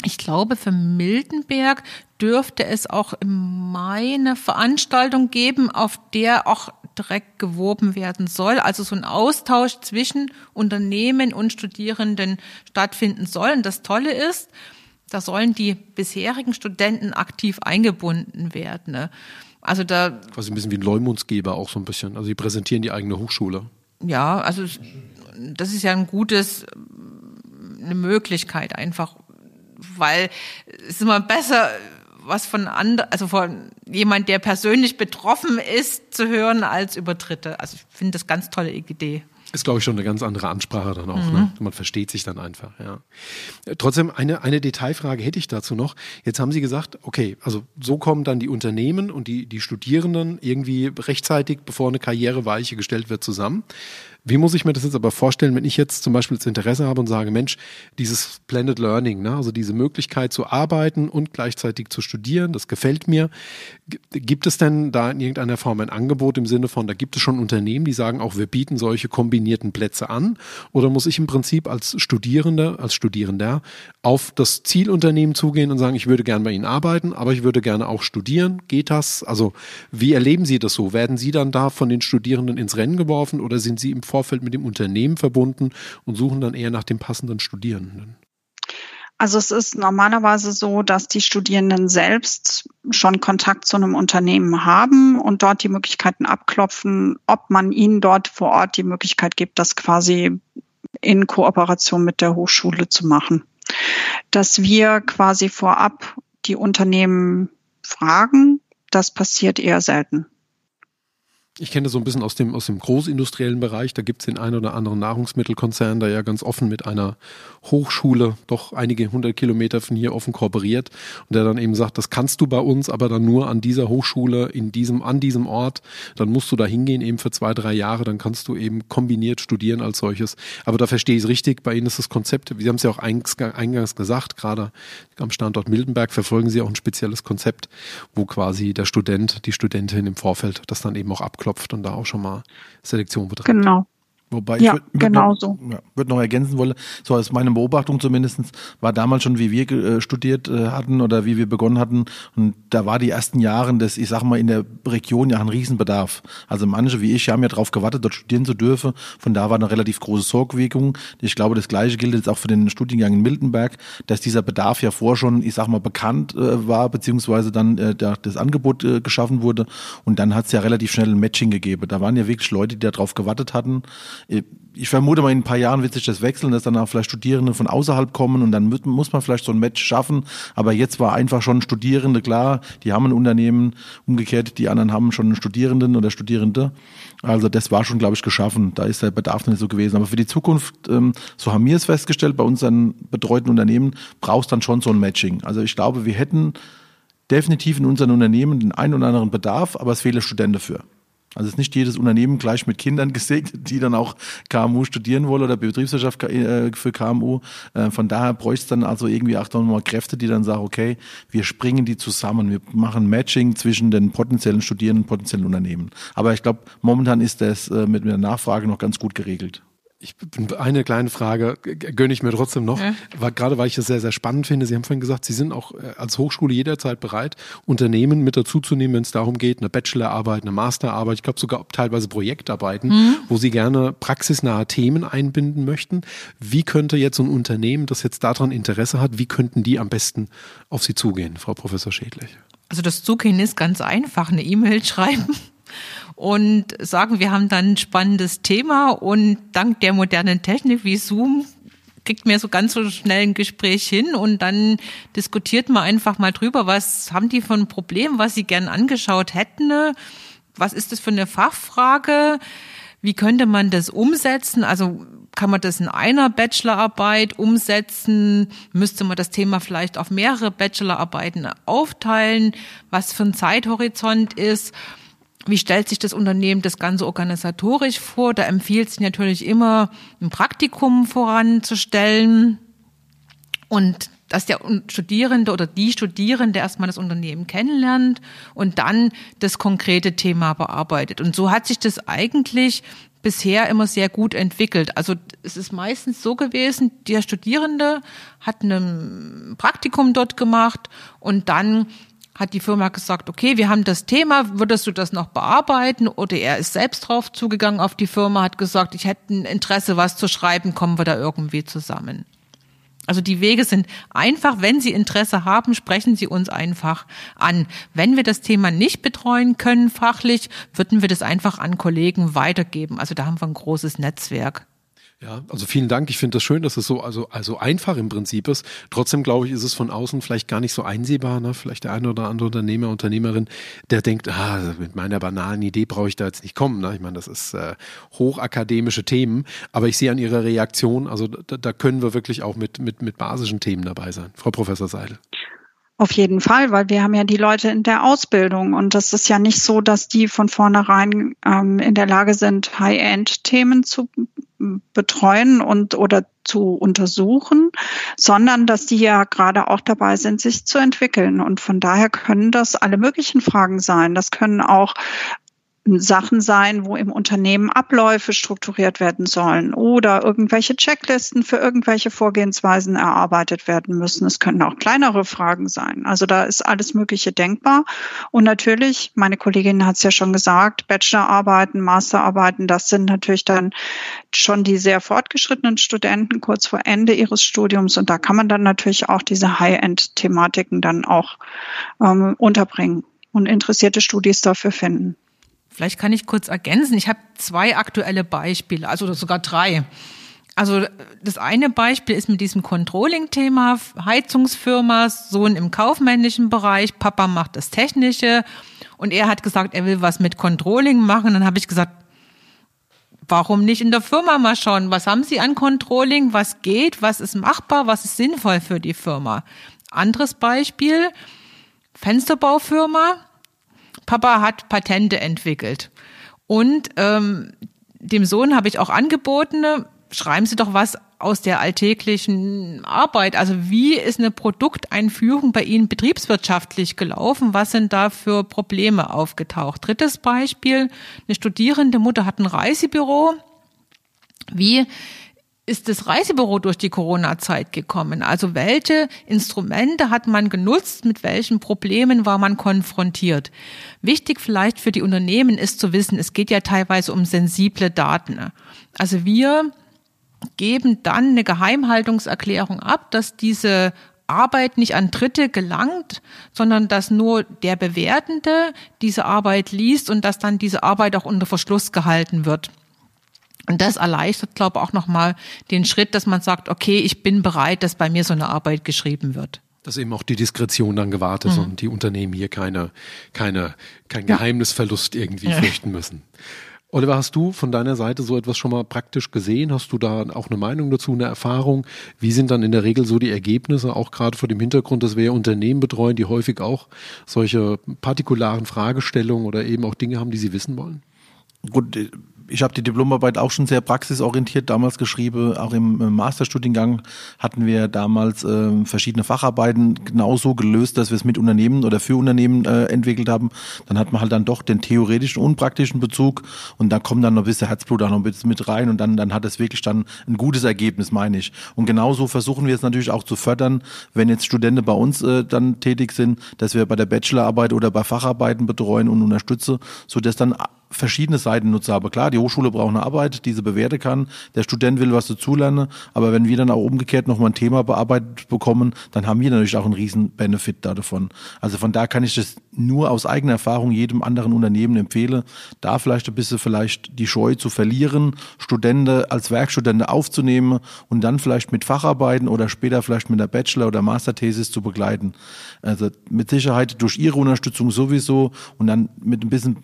Ich glaube, für Miltenberg dürfte es auch im Mai eine Veranstaltung geben, auf der auch direkt geworben werden soll. Also so ein Austausch zwischen Unternehmen und Studierenden stattfinden soll. Und das Tolle ist, da sollen die bisherigen Studenten aktiv eingebunden werden. Ne? Also da quasi ein bisschen wie ein Leumundsgeber auch so ein bisschen. Also die präsentieren die eigene Hochschule. Ja, also das ist ja ein gutes eine Möglichkeit einfach, weil es ist immer besser was von anderen, also von jemand, der persönlich betroffen ist, zu hören als über Dritte. Also ich finde das ganz tolle Idee. Ist, glaube ich, schon eine ganz andere Ansprache dann auch. Ne? Mhm. Ne? Man versteht sich dann einfach, ja. Trotzdem, eine, eine Detailfrage hätte ich dazu noch. Jetzt haben Sie gesagt, okay, also so kommen dann die Unternehmen und die, die Studierenden irgendwie rechtzeitig, bevor eine Karriereweiche gestellt wird, zusammen. Wie muss ich mir das jetzt aber vorstellen, wenn ich jetzt zum Beispiel das Interesse habe und sage, Mensch, dieses Blended Learning, ne, also diese Möglichkeit zu arbeiten und gleichzeitig zu studieren, das gefällt mir. Gibt es denn da in irgendeiner Form ein Angebot im Sinne von, da gibt es schon Unternehmen, die sagen auch, wir bieten solche kombinierten Plätze an? Oder muss ich im Prinzip als Studierender, als Studierender auf das Zielunternehmen zugehen und sagen, ich würde gerne bei Ihnen arbeiten, aber ich würde gerne auch studieren? Geht das? Also wie erleben Sie das so? Werden Sie dann da von den Studierenden ins Rennen geworfen oder sind Sie im Vor Vorfeld mit dem Unternehmen verbunden und suchen dann eher nach dem passenden Studierenden? Also es ist normalerweise so, dass die Studierenden selbst schon Kontakt zu einem Unternehmen haben und dort die Möglichkeiten abklopfen, ob man ihnen dort vor Ort die Möglichkeit gibt, das quasi in Kooperation mit der Hochschule zu machen. Dass wir quasi vorab die Unternehmen fragen, das passiert eher selten. Ich kenne das so ein bisschen aus dem, aus dem großindustriellen Bereich. Da gibt es den einen oder anderen Nahrungsmittelkonzern, der ja ganz offen mit einer Hochschule doch einige hundert Kilometer von hier offen kooperiert und der dann eben sagt, das kannst du bei uns, aber dann nur an dieser Hochschule, in diesem, an diesem Ort. Dann musst du da hingehen eben für zwei, drei Jahre. Dann kannst du eben kombiniert studieren als solches. Aber da verstehe ich es richtig. Bei Ihnen ist das Konzept, Sie haben es ja auch eingangs gesagt, gerade am Standort Mildenberg verfolgen Sie auch ein spezielles Konzept, wo quasi der Student, die Studentin im Vorfeld das dann eben auch abklopft abklopft und da auch schon mal Selektion betreibt. Genau. Wobei ja, ich würd, genau noch, so. Ja, würde noch ergänzen wollen, so aus meiner Beobachtung zumindest, war damals schon, wie wir äh, studiert äh, hatten oder wie wir begonnen hatten. Und da war die ersten Jahre, das, ich sag mal, in der Region ja ein Riesenbedarf. Also manche wie ich haben ja darauf gewartet, dort studieren zu dürfen. Von da war eine relativ große Sorgwirkung. Ich glaube, das Gleiche gilt jetzt auch für den Studiengang in Miltenberg, dass dieser Bedarf ja vor schon, ich sag mal, bekannt äh, war, beziehungsweise dann äh, der, das Angebot äh, geschaffen wurde. Und dann hat es ja relativ schnell ein Matching gegeben. Da waren ja wirklich Leute, die darauf gewartet hatten ich vermute mal, in ein paar Jahren wird sich das wechseln, dass dann auch vielleicht Studierende von außerhalb kommen und dann muss man vielleicht so ein Match schaffen. Aber jetzt war einfach schon Studierende klar, die haben ein Unternehmen, umgekehrt, die anderen haben schon einen Studierenden oder Studierende. Also das war schon, glaube ich, geschaffen. Da ist der Bedarf nicht so gewesen. Aber für die Zukunft, ähm, so haben wir es festgestellt, bei unseren betreuten Unternehmen brauchst dann schon so ein Matching. Also ich glaube, wir hätten definitiv in unseren Unternehmen den einen oder anderen Bedarf, aber es fehlen Studenten dafür. Also es ist nicht jedes Unternehmen gleich mit Kindern gesegnet, die dann auch KMU studieren wollen oder Betriebswirtschaft äh, für KMU. Äh, von daher bräuchte es dann also irgendwie auch nochmal Kräfte, die dann sagen, okay, wir springen die zusammen, wir machen Matching zwischen den potenziellen Studierenden und potenziellen Unternehmen. Aber ich glaube, momentan ist das äh, mit der Nachfrage noch ganz gut geregelt. Ich eine kleine Frage gönne ich mir trotzdem noch, ja. war, gerade weil ich das sehr, sehr spannend finde. Sie haben vorhin gesagt, Sie sind auch äh, als Hochschule jederzeit bereit, Unternehmen mit dazuzunehmen, wenn es darum geht, eine Bachelorarbeit, eine Masterarbeit, ich glaube sogar teilweise Projektarbeiten, mhm. wo Sie gerne praxisnahe Themen einbinden möchten. Wie könnte jetzt ein Unternehmen, das jetzt daran Interesse hat, wie könnten die am besten auf Sie zugehen, Frau Professor Schädlich? Also das Zugehen ist ganz einfach, eine E-Mail schreiben und sagen, wir haben dann ein spannendes Thema und dank der modernen Technik wie Zoom kriegt mir so ganz so schnell ein Gespräch hin und dann diskutiert man einfach mal drüber, was haben die ein Problem, was sie gern angeschaut hätten, was ist das für eine Fachfrage, wie könnte man das umsetzen, also kann man das in einer Bachelorarbeit umsetzen? Müsste man das Thema vielleicht auf mehrere Bachelorarbeiten aufteilen? Was für ein Zeithorizont ist? Wie stellt sich das Unternehmen das Ganze organisatorisch vor? Da empfiehlt sich natürlich immer, ein Praktikum voranzustellen und dass der Studierende oder die Studierende erstmal das Unternehmen kennenlernt und dann das konkrete Thema bearbeitet. Und so hat sich das eigentlich bisher immer sehr gut entwickelt. Also es ist meistens so gewesen, der Studierende hat ein Praktikum dort gemacht und dann hat die Firma gesagt, okay, wir haben das Thema, würdest du das noch bearbeiten? Oder er ist selbst drauf zugegangen auf die Firma, hat gesagt, ich hätte ein Interesse, was zu schreiben, kommen wir da irgendwie zusammen. Also die Wege sind einfach, wenn Sie Interesse haben, sprechen Sie uns einfach an. Wenn wir das Thema nicht betreuen können fachlich, würden wir das einfach an Kollegen weitergeben. Also da haben wir ein großes Netzwerk. Ja, also vielen Dank. Ich finde das schön, dass es so also also einfach im Prinzip ist. Trotzdem glaube ich, ist es von außen vielleicht gar nicht so einsehbar. Ne? Vielleicht der eine oder andere Unternehmer, Unternehmerin, der denkt, ah, mit meiner banalen Idee brauche ich da jetzt nicht kommen. Ne? Ich meine, das ist äh, hochakademische Themen, aber ich sehe an Ihrer Reaktion, also da, da können wir wirklich auch mit mit mit basischen Themen dabei sein. Frau Professor Seidel. Auf jeden Fall, weil wir haben ja die Leute in der Ausbildung und das ist ja nicht so, dass die von vornherein ähm, in der Lage sind, High-End-Themen zu betreuen und oder zu untersuchen, sondern dass die ja gerade auch dabei sind, sich zu entwickeln. Und von daher können das alle möglichen Fragen sein. Das können auch Sachen sein, wo im Unternehmen Abläufe strukturiert werden sollen oder irgendwelche Checklisten für irgendwelche Vorgehensweisen erarbeitet werden müssen. Es können auch kleinere Fragen sein. Also da ist alles Mögliche denkbar. Und natürlich, meine Kollegin hat es ja schon gesagt, Bachelorarbeiten, Masterarbeiten, das sind natürlich dann schon die sehr fortgeschrittenen Studenten kurz vor Ende ihres Studiums. Und da kann man dann natürlich auch diese High-End-Thematiken dann auch ähm, unterbringen und interessierte Studis dafür finden. Vielleicht kann ich kurz ergänzen. Ich habe zwei aktuelle Beispiele, also sogar drei. Also das eine Beispiel ist mit diesem Controlling-Thema, Heizungsfirma, Sohn im kaufmännischen Bereich, Papa macht das Technische und er hat gesagt, er will was mit Controlling machen. Dann habe ich gesagt, warum nicht in der Firma mal schauen, was haben Sie an Controlling, was geht, was ist machbar, was ist sinnvoll für die Firma. Anderes Beispiel, Fensterbaufirma, Papa hat Patente entwickelt. Und ähm, dem Sohn habe ich auch angeboten, schreiben Sie doch was aus der alltäglichen Arbeit. Also wie ist eine Produkteinführung bei Ihnen betriebswirtschaftlich gelaufen? Was sind da für Probleme aufgetaucht? Drittes Beispiel, eine studierende Mutter hat ein Reisebüro. Wie ist das Reisebüro durch die Corona-Zeit gekommen? Also welche Instrumente hat man genutzt? Mit welchen Problemen war man konfrontiert? Wichtig vielleicht für die Unternehmen ist zu wissen, es geht ja teilweise um sensible Daten. Also wir geben dann eine Geheimhaltungserklärung ab, dass diese Arbeit nicht an Dritte gelangt, sondern dass nur der Bewertende diese Arbeit liest und dass dann diese Arbeit auch unter Verschluss gehalten wird. Und das erleichtert, glaube ich, auch nochmal den Schritt, dass man sagt, okay, ich bin bereit, dass bei mir so eine Arbeit geschrieben wird. Dass eben auch die Diskretion dann gewahrt ist mhm. und die Unternehmen hier keine, keine, kein Geheimnisverlust irgendwie ja. fürchten müssen. Oliver, hast du von deiner Seite so etwas schon mal praktisch gesehen? Hast du da auch eine Meinung dazu, eine Erfahrung? Wie sind dann in der Regel so die Ergebnisse, auch gerade vor dem Hintergrund, dass wir ja Unternehmen betreuen, die häufig auch solche partikularen Fragestellungen oder eben auch Dinge haben, die sie wissen wollen? Gut, ich habe die Diplomarbeit auch schon sehr praxisorientiert damals geschrieben. Auch im Masterstudiengang hatten wir damals äh, verschiedene Facharbeiten genauso gelöst, dass wir es mit Unternehmen oder für Unternehmen äh, entwickelt haben. Dann hat man halt dann doch den theoretischen und praktischen Bezug und da kommt dann noch ein bisschen Herzblut auch noch ein bisschen mit rein und dann, dann hat es wirklich dann ein gutes Ergebnis, meine ich. Und genauso versuchen wir es natürlich auch zu fördern, wenn jetzt Studenten bei uns äh, dann tätig sind, dass wir bei der Bachelorarbeit oder bei Facharbeiten betreuen und unterstützen, so dass dann verschiedene Seiten nutze. Aber klar, die Hochschule braucht eine Arbeit, die sie bewerten kann. Der Student will was dazulernen. Aber wenn wir dann auch umgekehrt nochmal ein Thema bearbeitet bekommen, dann haben wir natürlich auch einen riesen Benefit davon. Also von da kann ich das nur aus eigener Erfahrung jedem anderen Unternehmen empfehlen, da vielleicht ein bisschen vielleicht die Scheu zu verlieren, Studenten als Werkstudenten aufzunehmen und dann vielleicht mit Facharbeiten oder später vielleicht mit der Bachelor- oder Masterthesis zu begleiten. Also mit Sicherheit durch ihre Unterstützung sowieso und dann mit ein bisschen,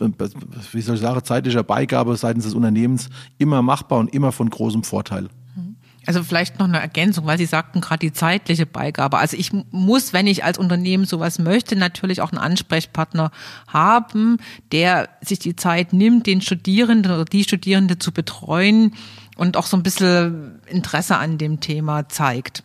wie soll ich sagen, zeitlicher Beigabe seitens des Unternehmens immer machbar und immer von großem Vorteil. Also vielleicht noch eine Ergänzung, weil Sie sagten gerade die zeitliche Beigabe. Also ich muss, wenn ich als Unternehmen sowas möchte, natürlich auch einen Ansprechpartner haben, der sich die Zeit nimmt, den Studierenden oder die Studierende zu betreuen und auch so ein bisschen Interesse an dem Thema zeigt.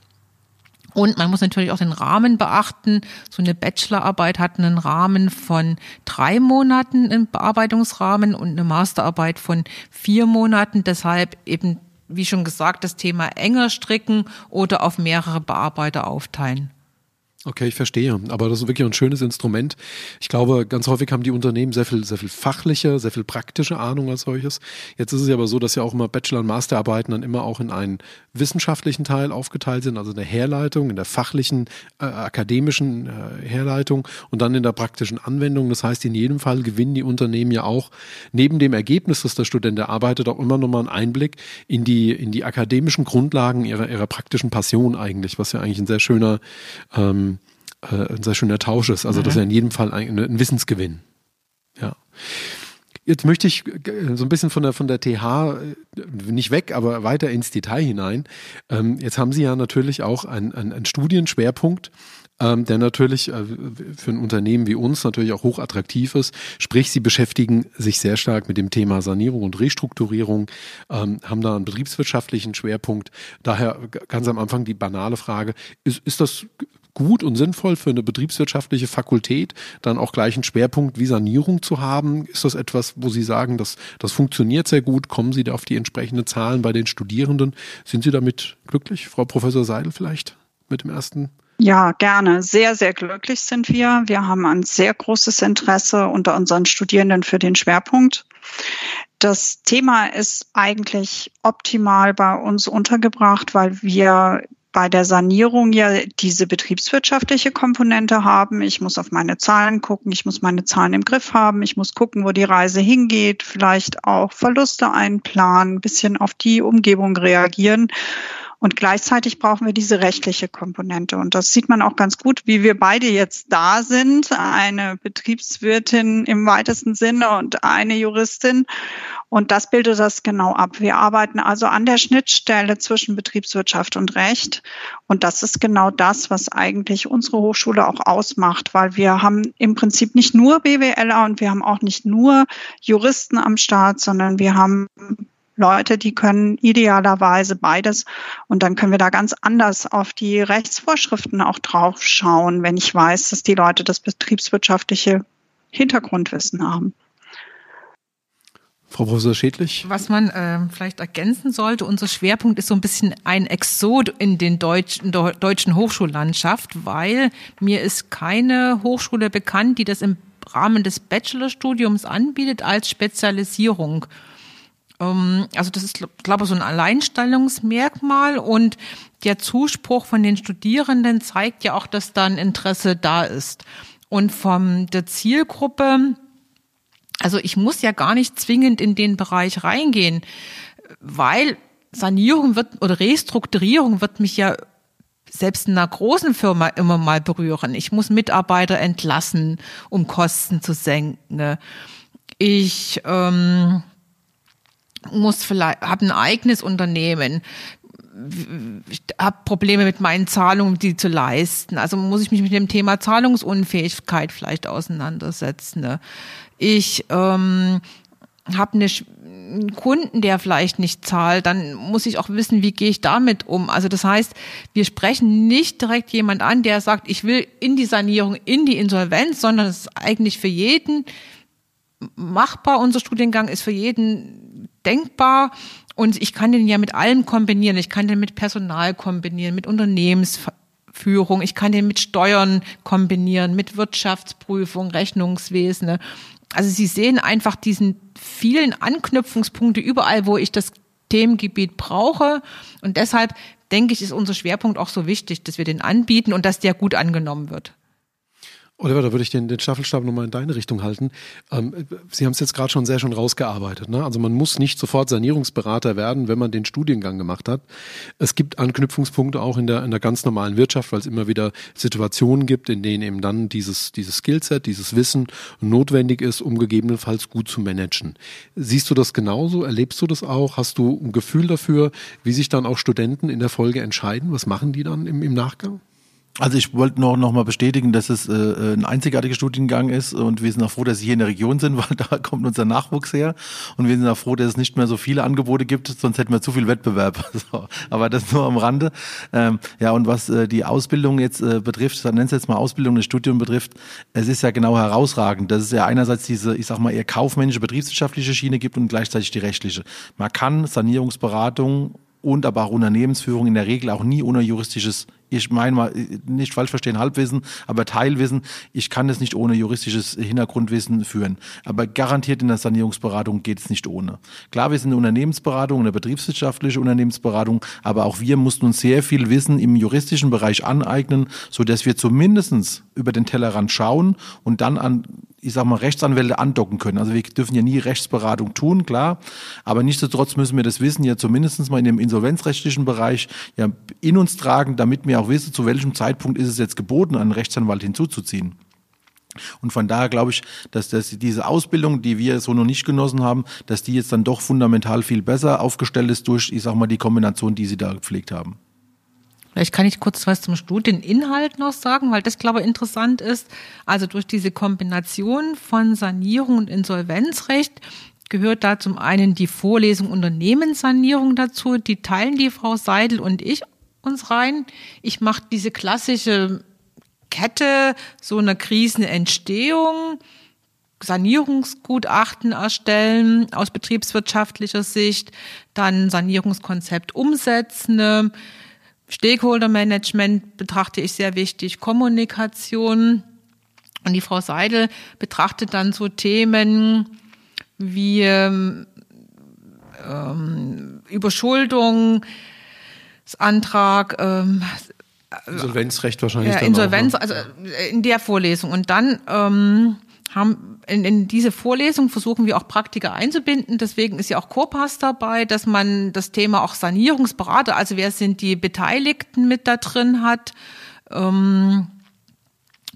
Und man muss natürlich auch den Rahmen beachten. So eine Bachelorarbeit hat einen Rahmen von drei Monaten im Bearbeitungsrahmen und eine Masterarbeit von vier Monaten. Deshalb eben wie schon gesagt, das Thema enger stricken oder auf mehrere Bearbeiter aufteilen. Okay, ich verstehe. Aber das ist wirklich ein schönes Instrument. Ich glaube, ganz häufig haben die Unternehmen sehr viel, sehr viel fachliche, sehr viel praktische Ahnung als solches. Jetzt ist es ja aber so, dass ja auch immer Bachelor- und Masterarbeiten dann immer auch in einen wissenschaftlichen Teil aufgeteilt sind, also in der Herleitung, in der fachlichen, äh, akademischen äh, Herleitung und dann in der praktischen Anwendung. Das heißt, in jedem Fall gewinnen die Unternehmen ja auch neben dem Ergebnis, das der Student erarbeitet, auch immer nochmal einen Einblick in die, in die akademischen Grundlagen ihrer, ihrer praktischen Passion eigentlich, was ja eigentlich ein sehr schöner ähm, äh, ein sehr schöner Tausch ist. Also mhm. das ist ja in jedem Fall ein, ein Wissensgewinn. Ja. Jetzt möchte ich äh, so ein bisschen von der, von der TH äh, nicht weg, aber weiter ins Detail hinein. Ähm, jetzt haben Sie ja natürlich auch einen, einen Studienschwerpunkt, ähm, der natürlich für ein Unternehmen wie uns natürlich auch hochattraktiv ist. Sprich, Sie beschäftigen sich sehr stark mit dem Thema Sanierung und Restrukturierung, ähm, haben da einen betriebswirtschaftlichen Schwerpunkt. Daher ganz am Anfang die banale Frage, ist, ist das gut und sinnvoll für eine betriebswirtschaftliche Fakultät, dann auch gleich einen Schwerpunkt wie Sanierung zu haben? Ist das etwas, wo Sie sagen, dass das funktioniert sehr gut? Kommen Sie da auf die entsprechenden Zahlen bei den Studierenden? Sind Sie damit glücklich, Frau Professor Seidel vielleicht mit dem ersten? Ja, gerne. Sehr, sehr glücklich sind wir. Wir haben ein sehr großes Interesse unter unseren Studierenden für den Schwerpunkt. Das Thema ist eigentlich optimal bei uns untergebracht, weil wir bei der Sanierung ja diese betriebswirtschaftliche Komponente haben. Ich muss auf meine Zahlen gucken, ich muss meine Zahlen im Griff haben, ich muss gucken, wo die Reise hingeht, vielleicht auch Verluste einplanen, ein bisschen auf die Umgebung reagieren. Und gleichzeitig brauchen wir diese rechtliche Komponente. Und das sieht man auch ganz gut, wie wir beide jetzt da sind. Eine Betriebswirtin im weitesten Sinne und eine Juristin. Und das bildet das genau ab. Wir arbeiten also an der Schnittstelle zwischen Betriebswirtschaft und Recht. Und das ist genau das, was eigentlich unsere Hochschule auch ausmacht, weil wir haben im Prinzip nicht nur BWLer und wir haben auch nicht nur Juristen am Start, sondern wir haben Leute, die können idealerweise beides. Und dann können wir da ganz anders auf die Rechtsvorschriften auch drauf schauen, wenn ich weiß, dass die Leute das betriebswirtschaftliche Hintergrundwissen haben. Frau Professor Schädlich? Was man äh, vielleicht ergänzen sollte, unser Schwerpunkt ist so ein bisschen ein Exot in den Deutsch, in der deutschen Hochschullandschaft, weil mir ist keine Hochschule bekannt, die das im Rahmen des Bachelorstudiums anbietet als Spezialisierung. Ähm, also das ist, glaube ich, so ein Alleinstellungsmerkmal und der Zuspruch von den Studierenden zeigt ja auch, dass da ein Interesse da ist. Und von der Zielgruppe, also ich muss ja gar nicht zwingend in den Bereich reingehen, weil Sanierung wird oder Restrukturierung wird mich ja selbst in einer großen Firma immer mal berühren. Ich muss Mitarbeiter entlassen, um Kosten zu senken. Ich ähm, muss vielleicht, habe ein eigenes Unternehmen, habe Probleme mit meinen Zahlungen, die zu leisten. Also muss ich mich mit dem Thema Zahlungsunfähigkeit vielleicht auseinandersetzen. Ne? Ich ähm, habe eine einen Kunden, der vielleicht nicht zahlt, dann muss ich auch wissen, wie gehe ich damit um. Also das heißt, wir sprechen nicht direkt jemand an, der sagt, ich will in die Sanierung, in die Insolvenz, sondern es ist eigentlich für jeden machbar. Unser Studiengang ist für jeden denkbar. Und ich kann den ja mit allem kombinieren. Ich kann den mit Personal kombinieren, mit Unternehmensführung. Ich kann den mit Steuern kombinieren, mit Wirtschaftsprüfung, Rechnungswesen. Also Sie sehen einfach diesen vielen Anknüpfungspunkte überall, wo ich das Themengebiet brauche. Und deshalb denke ich, ist unser Schwerpunkt auch so wichtig, dass wir den anbieten und dass der gut angenommen wird. Oliver, da würde ich den, den Staffelstab nochmal in deine Richtung halten. Ähm, Sie haben es jetzt gerade schon sehr schön rausgearbeitet. Ne? Also man muss nicht sofort Sanierungsberater werden, wenn man den Studiengang gemacht hat. Es gibt Anknüpfungspunkte auch in der, in der ganz normalen Wirtschaft, weil es immer wieder Situationen gibt, in denen eben dann dieses, dieses Skillset, dieses Wissen notwendig ist, um gegebenenfalls gut zu managen. Siehst du das genauso? Erlebst du das auch? Hast du ein Gefühl dafür, wie sich dann auch Studenten in der Folge entscheiden? Was machen die dann im, im Nachgang? Also ich wollte noch, noch mal bestätigen, dass es äh, ein einzigartiger Studiengang ist und wir sind auch froh, dass Sie hier in der Region sind, weil da kommt unser Nachwuchs her und wir sind auch froh, dass es nicht mehr so viele Angebote gibt, sonst hätten wir zu viel Wettbewerb. So, aber das nur am Rande. Ähm, ja, und was äh, die Ausbildung jetzt äh, betrifft, dann nennt es jetzt mal Ausbildung, das Studium betrifft, es ist ja genau herausragend, dass es ja einerseits diese, ich sag mal, eher kaufmännische, betriebswirtschaftliche Schiene gibt und gleichzeitig die rechtliche. Man kann Sanierungsberatung und aber auch Unternehmensführung in der Regel auch nie ohne juristisches ich meine mal, nicht falsch verstehen, Halbwissen, aber Teilwissen. Ich kann das nicht ohne juristisches Hintergrundwissen führen. Aber garantiert in der Sanierungsberatung geht es nicht ohne. Klar, wir sind eine Unternehmensberatung, eine betriebswirtschaftliche Unternehmensberatung, aber auch wir mussten uns sehr viel Wissen im juristischen Bereich aneignen, so dass wir zumindestens über den Tellerrand schauen und dann an ich sag mal, Rechtsanwälte andocken können. Also wir dürfen ja nie Rechtsberatung tun, klar. Aber nichtsdestotrotz müssen wir das Wissen ja zumindest mal in dem insolvenzrechtlichen Bereich ja in uns tragen, damit wir auch wissen, zu welchem Zeitpunkt ist es jetzt geboten, einen Rechtsanwalt hinzuzuziehen. Und von daher glaube ich, dass das, diese Ausbildung, die wir so noch nicht genossen haben, dass die jetzt dann doch fundamental viel besser aufgestellt ist durch, ich sag mal, die Kombination, die Sie da gepflegt haben. Vielleicht kann ich kurz was zum Studieninhalt noch sagen, weil das, glaube ich, interessant ist. Also durch diese Kombination von Sanierung und Insolvenzrecht gehört da zum einen die Vorlesung Unternehmenssanierung dazu. Die teilen die Frau Seidel und ich uns rein. Ich mache diese klassische Kette, so eine Krisenentstehung, Sanierungsgutachten erstellen aus betriebswirtschaftlicher Sicht, dann Sanierungskonzept umsetzen. Stakeholder-Management betrachte ich sehr wichtig, Kommunikation. Und die Frau Seidel betrachtet dann so Themen wie ähm, Überschuldung, Antrag, ähm, Insolvenzrecht wahrscheinlich. Ja, Insolvenz, auch, ne? also äh, in der Vorlesung. Und dann ähm, haben in, in diese Vorlesung versuchen wir auch Praktiker einzubinden. Deswegen ist ja auch Corpass dabei, dass man das Thema auch Sanierungsberater, also wer sind die Beteiligten mit da drin hat. Ähm,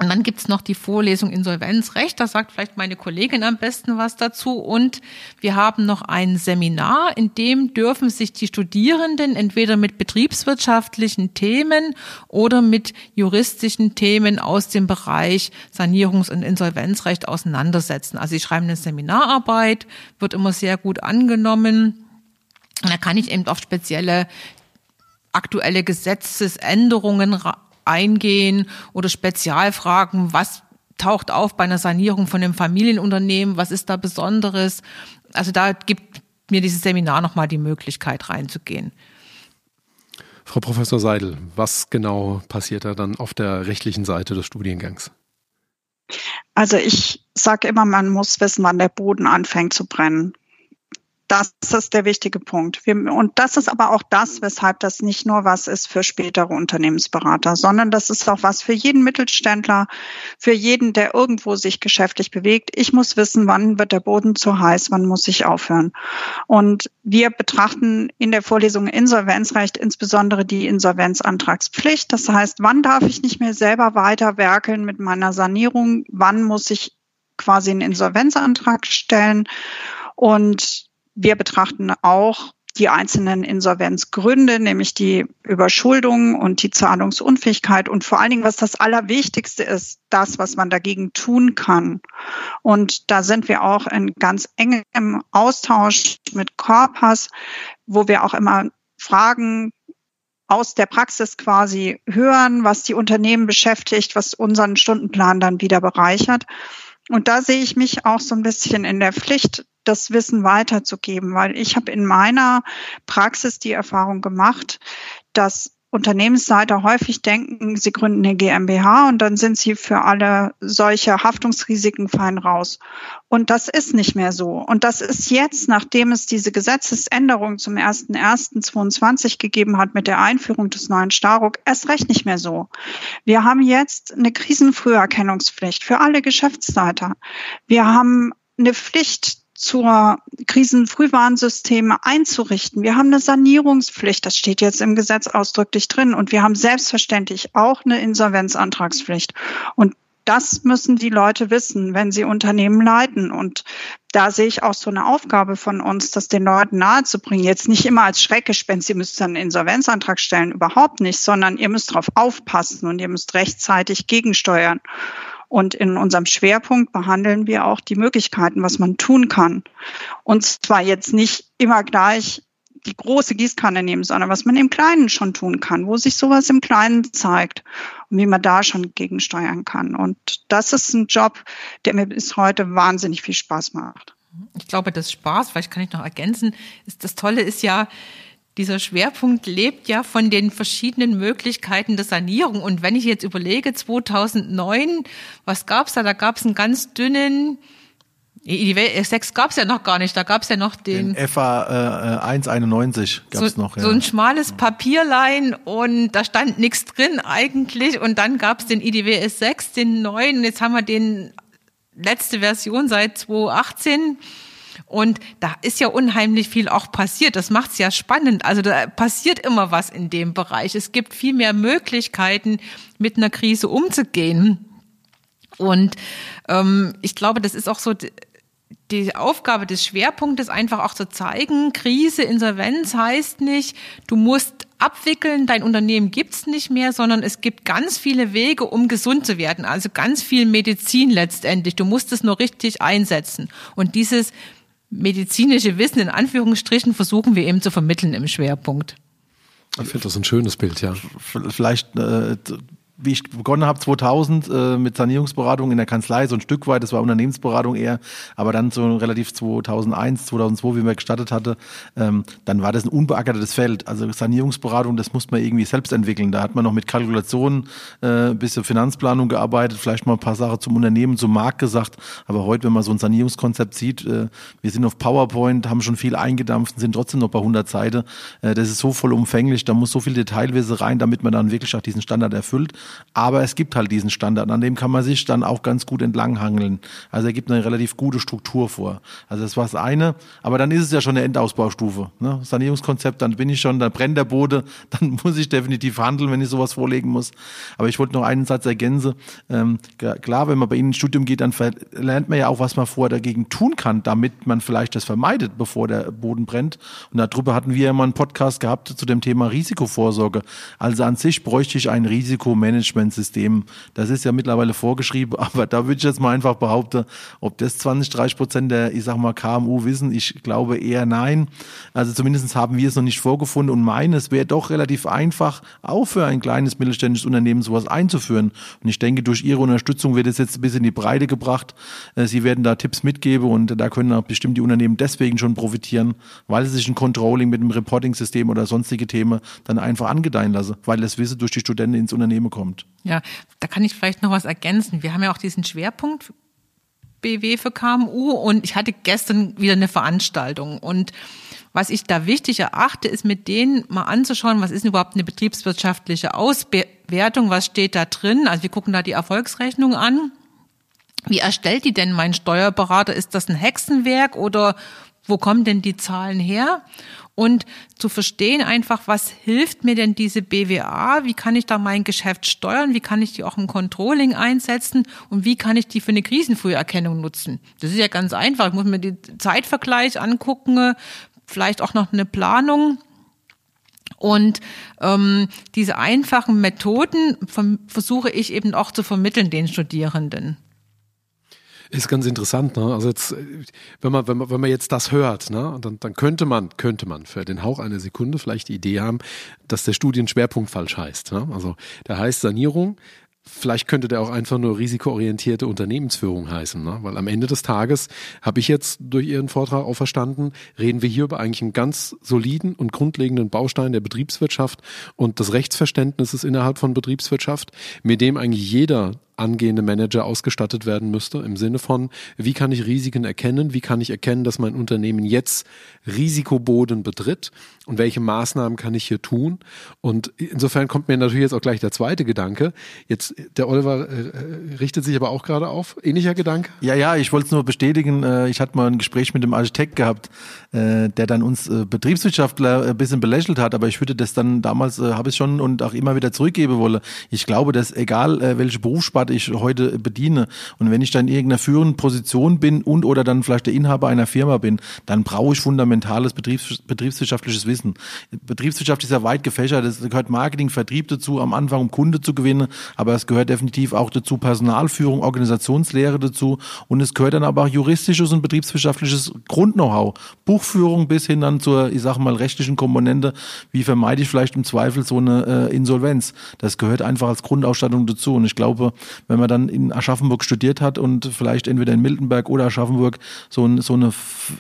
und dann gibt's noch die Vorlesung Insolvenzrecht, da sagt vielleicht meine Kollegin am besten was dazu. Und wir haben noch ein Seminar, in dem dürfen sich die Studierenden entweder mit betriebswirtschaftlichen Themen oder mit juristischen Themen aus dem Bereich Sanierungs- und Insolvenzrecht auseinandersetzen. Also sie schreiben eine Seminararbeit, wird immer sehr gut angenommen. Und da kann ich eben auf spezielle aktuelle Gesetzesänderungen eingehen oder Spezialfragen, was taucht auf bei einer Sanierung von einem Familienunternehmen, was ist da Besonderes? Also da gibt mir dieses Seminar nochmal die Möglichkeit reinzugehen. Frau Professor Seidel, was genau passiert da dann auf der rechtlichen Seite des Studiengangs? Also ich sage immer, man muss wissen, wann der Boden anfängt zu brennen. Das ist der wichtige Punkt. Und das ist aber auch das, weshalb das nicht nur was ist für spätere Unternehmensberater, sondern das ist auch was für jeden Mittelständler, für jeden, der irgendwo sich geschäftlich bewegt. Ich muss wissen, wann wird der Boden zu heiß, wann muss ich aufhören. Und wir betrachten in der Vorlesung Insolvenzrecht insbesondere die Insolvenzantragspflicht. Das heißt, wann darf ich nicht mehr selber weiter werkeln mit meiner Sanierung? Wann muss ich quasi einen Insolvenzantrag stellen? Und wir betrachten auch die einzelnen Insolvenzgründe, nämlich die Überschuldung und die Zahlungsunfähigkeit und vor allen Dingen, was das Allerwichtigste ist, das, was man dagegen tun kann. Und da sind wir auch in ganz engem Austausch mit Corpas, wo wir auch immer Fragen aus der Praxis quasi hören, was die Unternehmen beschäftigt, was unseren Stundenplan dann wieder bereichert. Und da sehe ich mich auch so ein bisschen in der Pflicht, das Wissen weiterzugeben, weil ich habe in meiner Praxis die Erfahrung gemacht, dass Unternehmensseite häufig denken, sie gründen eine GmbH und dann sind sie für alle solche Haftungsrisiken fein raus. Und das ist nicht mehr so. Und das ist jetzt, nachdem es diese Gesetzesänderung zum 01.01.22 gegeben hat mit der Einführung des neuen Staruk, erst recht nicht mehr so. Wir haben jetzt eine Krisenfrüherkennungspflicht für alle Geschäftsleiter. Wir haben eine Pflicht zur Krisenfrühwarnsysteme einzurichten. Wir haben eine Sanierungspflicht, das steht jetzt im Gesetz ausdrücklich drin. Und wir haben selbstverständlich auch eine Insolvenzantragspflicht. Und das müssen die Leute wissen, wenn sie Unternehmen leiten. Und da sehe ich auch so eine Aufgabe von uns, das den Leuten nahezubringen. Jetzt nicht immer als Schreckgespenst, ihr müsst einen Insolvenzantrag stellen, überhaupt nicht, sondern ihr müsst darauf aufpassen und ihr müsst rechtzeitig gegensteuern. Und in unserem Schwerpunkt behandeln wir auch die Möglichkeiten, was man tun kann. Und zwar jetzt nicht immer gleich die große Gießkanne nehmen, sondern was man im Kleinen schon tun kann, wo sich sowas im Kleinen zeigt und wie man da schon gegensteuern kann. Und das ist ein Job, der mir bis heute wahnsinnig viel Spaß macht. Ich glaube, das Spaß, vielleicht kann ich noch ergänzen, ist das Tolle ist ja, dieser Schwerpunkt lebt ja von den verschiedenen Möglichkeiten der Sanierung. Und wenn ich jetzt überlege, 2009, was gab's da? Da gab's einen ganz dünnen, die 6 gab's ja noch gar nicht, da gab's ja noch den, den FA äh, 191 gab's so, noch. Ja. So ein schmales Papierlein und da stand nichts drin eigentlich. Und dann gab's den IDWS 6, den neuen. Und jetzt haben wir den letzte Version seit 2018. Und da ist ja unheimlich viel auch passiert. Das macht's ja spannend. Also da passiert immer was in dem Bereich. Es gibt viel mehr Möglichkeiten, mit einer Krise umzugehen. Und ähm, ich glaube, das ist auch so die Aufgabe des Schwerpunktes einfach auch zu zeigen, Krise, Insolvenz heißt nicht, du musst abwickeln, dein Unternehmen gibt's nicht mehr, sondern es gibt ganz viele Wege, um gesund zu werden. Also ganz viel Medizin letztendlich. Du musst es nur richtig einsetzen. Und dieses medizinische Wissen in Anführungsstrichen versuchen wir eben zu vermitteln im Schwerpunkt. Ich finde das ein schönes Bild, ja. Vielleicht äh, wie ich begonnen habe 2000 äh, mit Sanierungsberatung in der Kanzlei, so ein Stück weit, das war Unternehmensberatung eher, aber dann so relativ 2001, 2002, wie man gestartet hatte, ähm, dann war das ein unbeackertes Feld. Also Sanierungsberatung, das musste man irgendwie selbst entwickeln. Da hat man noch mit Kalkulationen, äh, bisschen Finanzplanung gearbeitet, vielleicht mal ein paar Sachen zum Unternehmen, zum Markt gesagt. Aber heute, wenn man so ein Sanierungskonzept sieht, äh, wir sind auf PowerPoint, haben schon viel eingedampft, sind trotzdem noch bei 100 Seiten. Äh, das ist so vollumfänglich, da muss so viel Detailwissen rein, damit man dann wirklich auch diesen Standard erfüllt. Aber es gibt halt diesen Standard, an dem kann man sich dann auch ganz gut entlanghangeln. Also er gibt eine relativ gute Struktur vor. Also das war das eine. Aber dann ist es ja schon eine Endausbaustufe. Ne? Sanierungskonzept, dann bin ich schon, dann brennt der Boden, dann muss ich definitiv handeln, wenn ich sowas vorlegen muss. Aber ich wollte noch einen Satz ergänzen. Ähm, klar, wenn man bei Ihnen ins Studium geht, dann lernt man ja auch, was man vorher dagegen tun kann, damit man vielleicht das vermeidet, bevor der Boden brennt. Und darüber hatten wir ja mal einen Podcast gehabt zu dem Thema Risikovorsorge. Also an sich bräuchte ich ein Risikomanagement Managementsystem. Das ist ja mittlerweile vorgeschrieben, aber da würde ich jetzt mal einfach behaupten, ob das 20, 30 Prozent der, ich sag mal, KMU wissen, ich glaube eher nein. Also zumindest haben wir es noch nicht vorgefunden und meine, es wäre doch relativ einfach, auch für ein kleines mittelständisches Unternehmen sowas einzuführen. Und ich denke, durch Ihre Unterstützung wird es jetzt ein bisschen in die Breite gebracht. Äh, sie werden da Tipps mitgeben und da können auch bestimmt die Unternehmen deswegen schon profitieren, weil sie sich ein Controlling mit einem Reporting-System oder sonstige Themen dann einfach angedeihen lassen, weil das Wissen durch die Studenten ins Unternehmen kommt kommt. Ja, da kann ich vielleicht noch was ergänzen. Wir haben ja auch diesen Schwerpunkt BW für KMU und ich hatte gestern wieder eine Veranstaltung und was ich da wichtig erachte, ist mit denen mal anzuschauen, was ist denn überhaupt eine betriebswirtschaftliche Auswertung, was steht da drin. Also wir gucken da die Erfolgsrechnung an. Wie erstellt die denn mein Steuerberater? Ist das ein Hexenwerk oder wo kommen denn die Zahlen her? Und zu verstehen einfach, was hilft mir denn diese BWA, wie kann ich da mein Geschäft steuern, wie kann ich die auch im Controlling einsetzen und wie kann ich die für eine Krisenfrüherkennung nutzen. Das ist ja ganz einfach. Ich muss mir den Zeitvergleich angucken, vielleicht auch noch eine Planung. Und ähm, diese einfachen Methoden versuche ich eben auch zu vermitteln den Studierenden. Ist ganz interessant, ne? Also jetzt, wenn man, wenn man, wenn man jetzt das hört, ne, dann, dann könnte man, könnte man für den Hauch einer Sekunde vielleicht die Idee haben, dass der Studienschwerpunkt falsch heißt. Ne? Also der heißt Sanierung, Vielleicht könnte der auch einfach nur risikoorientierte Unternehmensführung heißen, ne? weil am Ende des Tages habe ich jetzt durch Ihren Vortrag auch verstanden, reden wir hier über eigentlich einen ganz soliden und grundlegenden Baustein der Betriebswirtschaft und des Rechtsverständnisses innerhalb von Betriebswirtschaft, mit dem eigentlich jeder angehende Manager ausgestattet werden müsste, im Sinne von, wie kann ich Risiken erkennen, wie kann ich erkennen, dass mein Unternehmen jetzt Risikoboden betritt und welche Maßnahmen kann ich hier tun. Und insofern kommt mir natürlich jetzt auch gleich der zweite Gedanke. Jetzt, der Oliver äh, richtet sich aber auch gerade auf. Ähnlicher Gedanke? Ja, ja, ich wollte es nur bestätigen. Äh, ich hatte mal ein Gespräch mit dem Architekt gehabt, äh, der dann uns äh, Betriebswirtschaftler ein bisschen belächelt hat, aber ich würde das dann damals, habe ich schon und auch immer wieder zurückgeben wollen. Ich glaube, dass egal welche Berufssparte ich heute bediene. Und wenn ich dann in irgendeiner führenden Position bin und oder dann vielleicht der Inhaber einer Firma bin, dann brauche ich fundamentales Betriebs, betriebswirtschaftliches Wissen. Betriebswirtschaft ist ja weit gefächert. Es gehört Marketing, Vertrieb dazu, am Anfang um Kunde zu gewinnen, aber es gehört definitiv auch dazu Personalführung, Organisationslehre dazu und es gehört dann aber auch juristisches und betriebswirtschaftliches Grund-Know-how. Buchführung bis hin dann zur, ich sage mal, rechtlichen Komponente. Wie vermeide ich vielleicht im Zweifel so eine äh, Insolvenz? Das gehört einfach als Grundausstattung dazu. Und ich glaube, wenn man dann in Aschaffenburg studiert hat und vielleicht entweder in Miltenberg oder Aschaffenburg so, ein, so eine,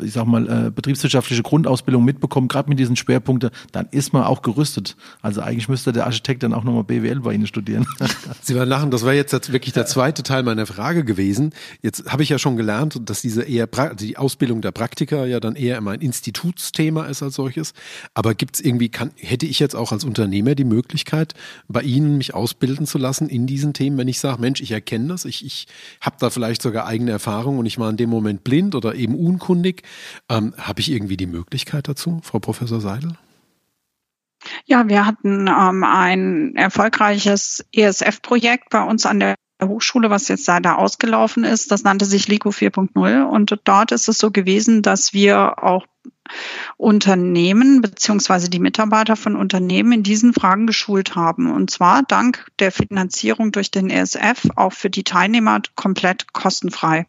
ich sag mal, äh, betriebswirtschaftliche Grundausbildung mitbekommt, gerade mit diesen Schwerpunkten, dann ist man auch gerüstet. Also eigentlich müsste der Architekt dann auch nochmal BWL bei Ihnen studieren. Sie werden lachen, das war jetzt wirklich der zweite Teil meiner Frage gewesen. Jetzt habe ich ja schon gelernt, dass diese eher die Ausbildung der Praktiker ja dann eher immer ein Institutsthema ist als solches. Aber gibt es irgendwie, kann, hätte ich jetzt auch als Unternehmer die Möglichkeit, bei Ihnen mich ausbilden zu lassen in diesen Themen, wenn ich sage, Mensch, ich erkenne das, ich, ich habe da vielleicht sogar eigene Erfahrungen und ich war in dem Moment blind oder eben unkundig. Ähm, habe ich irgendwie die Möglichkeit dazu, Frau Professor Seidel? Ja, wir hatten ähm, ein erfolgreiches ESF-Projekt bei uns an der Hochschule, was jetzt leider ausgelaufen ist. Das nannte sich LICO 4.0. Und dort ist es so gewesen, dass wir auch Unternehmen beziehungsweise die Mitarbeiter von Unternehmen in diesen Fragen geschult haben. Und zwar dank der Finanzierung durch den ESF auch für die Teilnehmer komplett kostenfrei.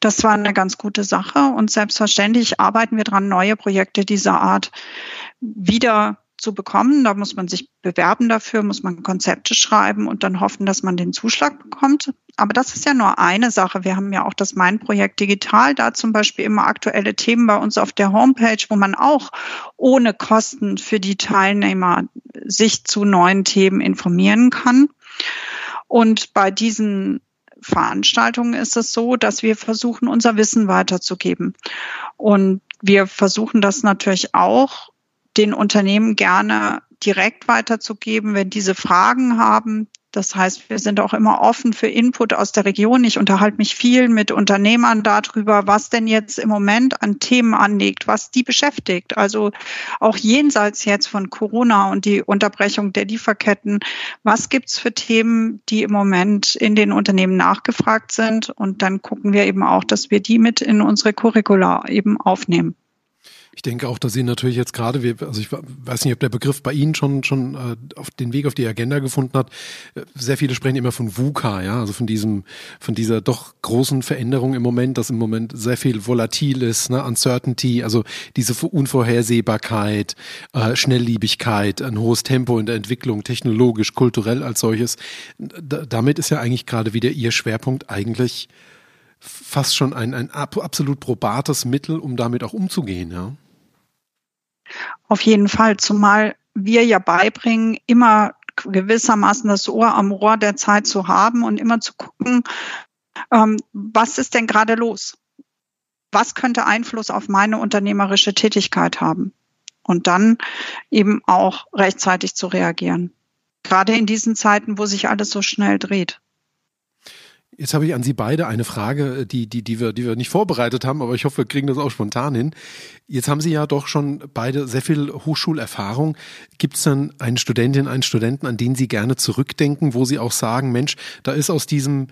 Das war eine ganz gute Sache und selbstverständlich arbeiten wir dran, neue Projekte dieser Art wieder zu bekommen. Da muss man sich bewerben dafür, muss man Konzepte schreiben und dann hoffen, dass man den Zuschlag bekommt. Aber das ist ja nur eine Sache. Wir haben ja auch das Mein-Projekt Digital, da zum Beispiel immer aktuelle Themen bei uns auf der Homepage, wo man auch ohne Kosten für die Teilnehmer sich zu neuen Themen informieren kann. Und bei diesen Veranstaltungen ist es so, dass wir versuchen, unser Wissen weiterzugeben. Und wir versuchen das natürlich auch den Unternehmen gerne direkt weiterzugeben, wenn diese Fragen haben. Das heißt, wir sind auch immer offen für Input aus der Region. Ich unterhalte mich viel mit Unternehmern darüber, was denn jetzt im Moment an Themen anliegt, was die beschäftigt. Also auch jenseits jetzt von Corona und die Unterbrechung der Lieferketten. Was gibt's für Themen, die im Moment in den Unternehmen nachgefragt sind? Und dann gucken wir eben auch, dass wir die mit in unsere Curricula eben aufnehmen. Ich denke auch, dass Sie natürlich jetzt gerade, also ich weiß nicht, ob der Begriff bei Ihnen schon schon äh, auf den Weg auf die Agenda gefunden hat. Sehr viele sprechen immer von VUCA, ja, also von diesem, von dieser doch großen Veränderung im Moment, dass im Moment sehr viel volatil ist, ne, Uncertainty, also diese Unvorhersehbarkeit, äh, Schnellliebigkeit, ein hohes Tempo in der Entwicklung, technologisch, kulturell als solches. Damit ist ja eigentlich gerade wieder Ihr Schwerpunkt eigentlich fast schon ein, ein absolut probates Mittel, um damit auch umzugehen, ja. Auf jeden Fall, zumal wir ja beibringen, immer gewissermaßen das Ohr am Rohr der Zeit zu haben und immer zu gucken, ähm, was ist denn gerade los? Was könnte Einfluss auf meine unternehmerische Tätigkeit haben? Und dann eben auch rechtzeitig zu reagieren. Gerade in diesen Zeiten, wo sich alles so schnell dreht. Jetzt habe ich an Sie beide eine Frage, die, die, die, wir, die wir nicht vorbereitet haben, aber ich hoffe, wir kriegen das auch spontan hin. Jetzt haben Sie ja doch schon beide sehr viel Hochschulerfahrung. Gibt es dann eine Studentin, einen Studenten, an den Sie gerne zurückdenken, wo Sie auch sagen, Mensch, da ist aus diesem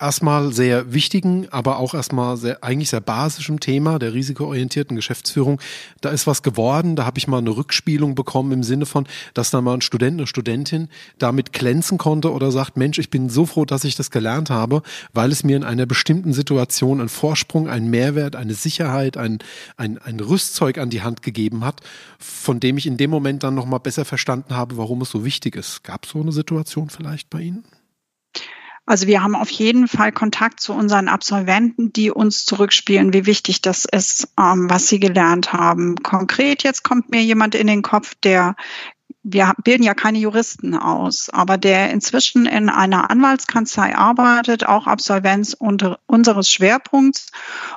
erstmal sehr wichtigen, aber auch erstmal sehr, eigentlich sehr basischem Thema der risikoorientierten Geschäftsführung. Da ist was geworden, da habe ich mal eine Rückspielung bekommen im Sinne von, dass da mal ein Student, eine Studentin damit glänzen konnte oder sagt, Mensch, ich bin so froh, dass ich das gelernt habe, weil es mir in einer bestimmten Situation einen Vorsprung, einen Mehrwert, eine Sicherheit, ein, ein, ein Rüstzeug an die Hand gegeben hat, von dem ich in dem Moment dann nochmal besser verstanden habe, warum es so wichtig ist. Gab es so eine Situation vielleicht bei Ihnen? Also wir haben auf jeden Fall Kontakt zu unseren Absolventen, die uns zurückspielen, wie wichtig das ist, ähm, was sie gelernt haben. Konkret jetzt kommt mir jemand in den Kopf, der wir bilden ja keine Juristen aus, aber der inzwischen in einer Anwaltskanzlei arbeitet, auch Absolvenz unseres Schwerpunkts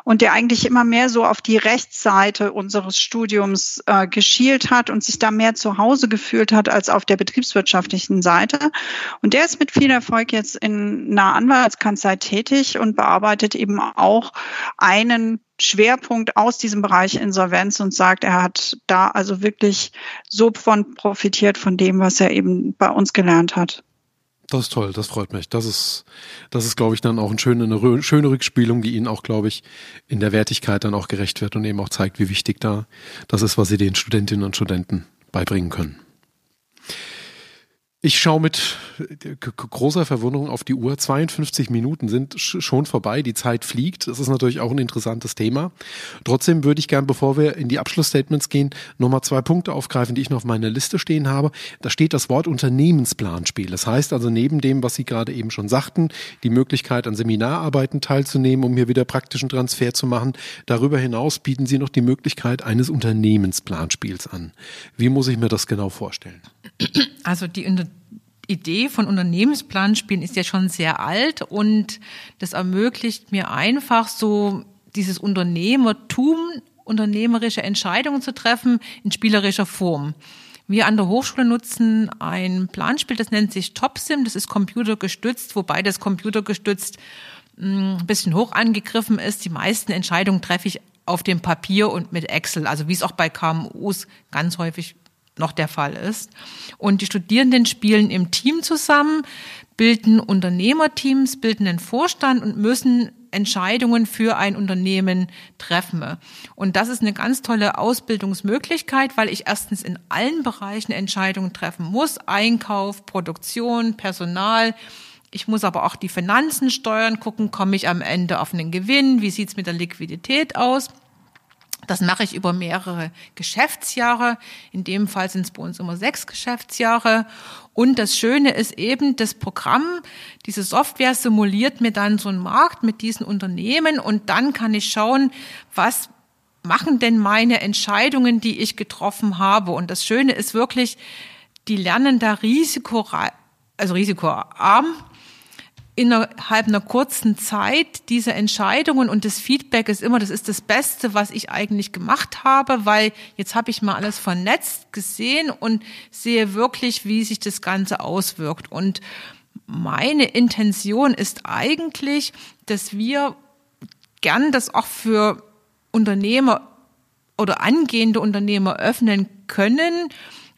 und der eigentlich immer mehr so auf die Rechtsseite unseres Studiums äh, geschielt hat und sich da mehr zu Hause gefühlt hat als auf der betriebswirtschaftlichen Seite. Und der ist mit viel Erfolg jetzt in einer Anwaltskanzlei tätig und bearbeitet eben auch einen Schwerpunkt aus diesem Bereich Insolvenz und sagt, er hat da also wirklich so von profitiert von dem, was er eben bei uns gelernt hat. Das ist toll, das freut mich. Das ist, das ist, glaube ich, dann auch eine schöne, eine schöne Rückspielung, die Ihnen auch, glaube ich, in der Wertigkeit dann auch gerecht wird und eben auch zeigt, wie wichtig da das ist, was Sie den Studentinnen und Studenten beibringen können. Ich schaue mit großer Verwunderung auf die Uhr. 52 Minuten sind schon vorbei. Die Zeit fliegt. Das ist natürlich auch ein interessantes Thema. Trotzdem würde ich gern, bevor wir in die Abschlussstatements gehen, nochmal zwei Punkte aufgreifen, die ich noch auf meiner Liste stehen habe. Da steht das Wort Unternehmensplanspiel. Das heißt also neben dem, was Sie gerade eben schon sagten, die Möglichkeit an Seminararbeiten teilzunehmen, um hier wieder praktischen Transfer zu machen. Darüber hinaus bieten Sie noch die Möglichkeit eines Unternehmensplanspiels an. Wie muss ich mir das genau vorstellen? Also die Idee von Unternehmensplanspielen ist ja schon sehr alt und das ermöglicht mir einfach so dieses Unternehmertum, unternehmerische Entscheidungen zu treffen in spielerischer Form. Wir an der Hochschule nutzen ein Planspiel, das nennt sich TopSim, das ist computergestützt, wobei das computergestützt hm, ein bisschen hoch angegriffen ist. Die meisten Entscheidungen treffe ich auf dem Papier und mit Excel, also wie es auch bei KMUs ganz häufig noch der Fall ist. Und die Studierenden spielen im Team zusammen, bilden Unternehmerteams, bilden einen Vorstand und müssen Entscheidungen für ein Unternehmen treffen. Und das ist eine ganz tolle Ausbildungsmöglichkeit, weil ich erstens in allen Bereichen Entscheidungen treffen muss. Einkauf, Produktion, Personal. Ich muss aber auch die Finanzen steuern, gucken, komme ich am Ende auf einen Gewinn, wie sieht's mit der Liquidität aus. Das mache ich über mehrere Geschäftsjahre. In dem Fall sind es bei uns immer sechs Geschäftsjahre. Und das Schöne ist eben, das Programm, diese Software simuliert mir dann so einen Markt mit diesen Unternehmen und dann kann ich schauen, was machen denn meine Entscheidungen, die ich getroffen habe. Und das Schöne ist wirklich, die lernen da Risiko, also risikoarm innerhalb einer kurzen Zeit diese Entscheidungen und das Feedback ist immer, das ist das Beste, was ich eigentlich gemacht habe, weil jetzt habe ich mal alles vernetzt gesehen und sehe wirklich, wie sich das Ganze auswirkt. Und meine Intention ist eigentlich, dass wir gern das auch für Unternehmer oder angehende Unternehmer öffnen können,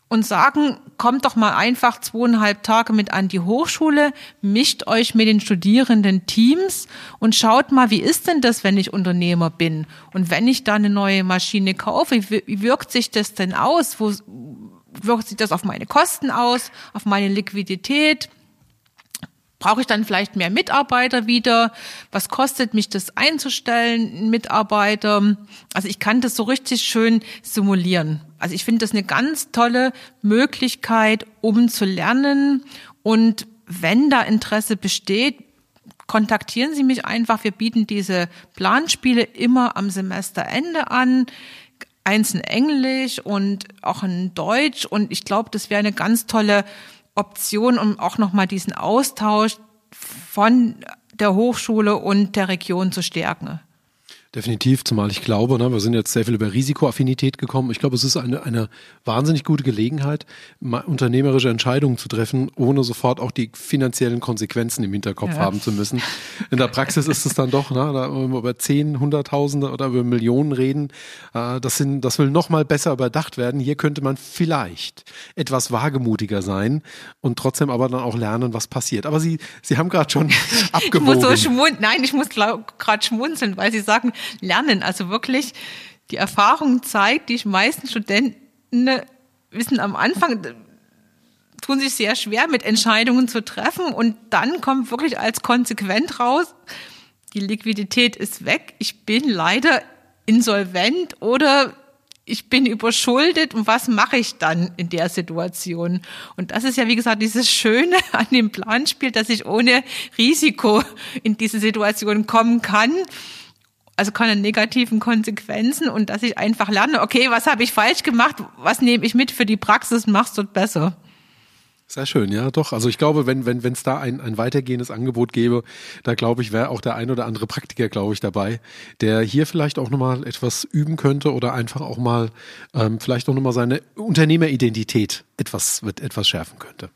und sagen, kommt doch mal einfach zweieinhalb Tage mit an die Hochschule, mischt euch mit den Studierenden Teams und schaut mal, wie ist denn das, wenn ich Unternehmer bin? Und wenn ich da eine neue Maschine kaufe, wie wirkt sich das denn aus? Wo wirkt sich das auf meine Kosten aus, auf meine Liquidität? Brauche ich dann vielleicht mehr Mitarbeiter wieder? Was kostet mich das einzustellen, Mitarbeiter? Also ich kann das so richtig schön simulieren. Also ich finde das eine ganz tolle Möglichkeit, um zu lernen. Und wenn da Interesse besteht, kontaktieren Sie mich einfach. Wir bieten diese Planspiele immer am Semesterende an. Eins in Englisch und auch in Deutsch. Und ich glaube, das wäre eine ganz tolle Option, um auch nochmal diesen Austausch von der Hochschule und der Region zu stärken. Definitiv, zumal ich glaube, ne, wir sind jetzt sehr viel über Risikoaffinität gekommen. Ich glaube, es ist eine, eine wahnsinnig gute Gelegenheit, unternehmerische Entscheidungen zu treffen, ohne sofort auch die finanziellen Konsequenzen im Hinterkopf ja. haben zu müssen. In der Praxis ist es dann doch, ne, da über zehn, hunderttausende oder über Millionen reden. Äh, das, sind, das will noch mal besser überdacht werden. Hier könnte man vielleicht etwas wagemutiger sein und trotzdem aber dann auch lernen, was passiert. Aber Sie, Sie haben gerade schon abgewogen. Ich muss so schmunzeln. Nein, ich muss gerade schmunzeln, weil Sie sagen, lernen. Also wirklich, die Erfahrung zeigt, die meisten Studenten wissen am Anfang, tun sich sehr schwer, mit Entscheidungen zu treffen und dann kommt wirklich als konsequent raus, die Liquidität ist weg, ich bin leider insolvent oder ich bin überschuldet und was mache ich dann in der Situation? Und das ist ja, wie gesagt, dieses Schöne an dem Planspiel, dass ich ohne Risiko in diese Situation kommen kann also keine negativen Konsequenzen und dass ich einfach lerne, okay, was habe ich falsch gemacht, was nehme ich mit für die Praxis, machst du besser. Sehr schön, ja, doch. Also ich glaube, wenn wenn wenn es da ein, ein weitergehendes Angebot gäbe, da glaube ich, wäre auch der ein oder andere Praktiker, glaube ich, dabei, der hier vielleicht auch nochmal etwas üben könnte oder einfach auch mal ähm, vielleicht auch nochmal seine Unternehmeridentität etwas etwas schärfen könnte.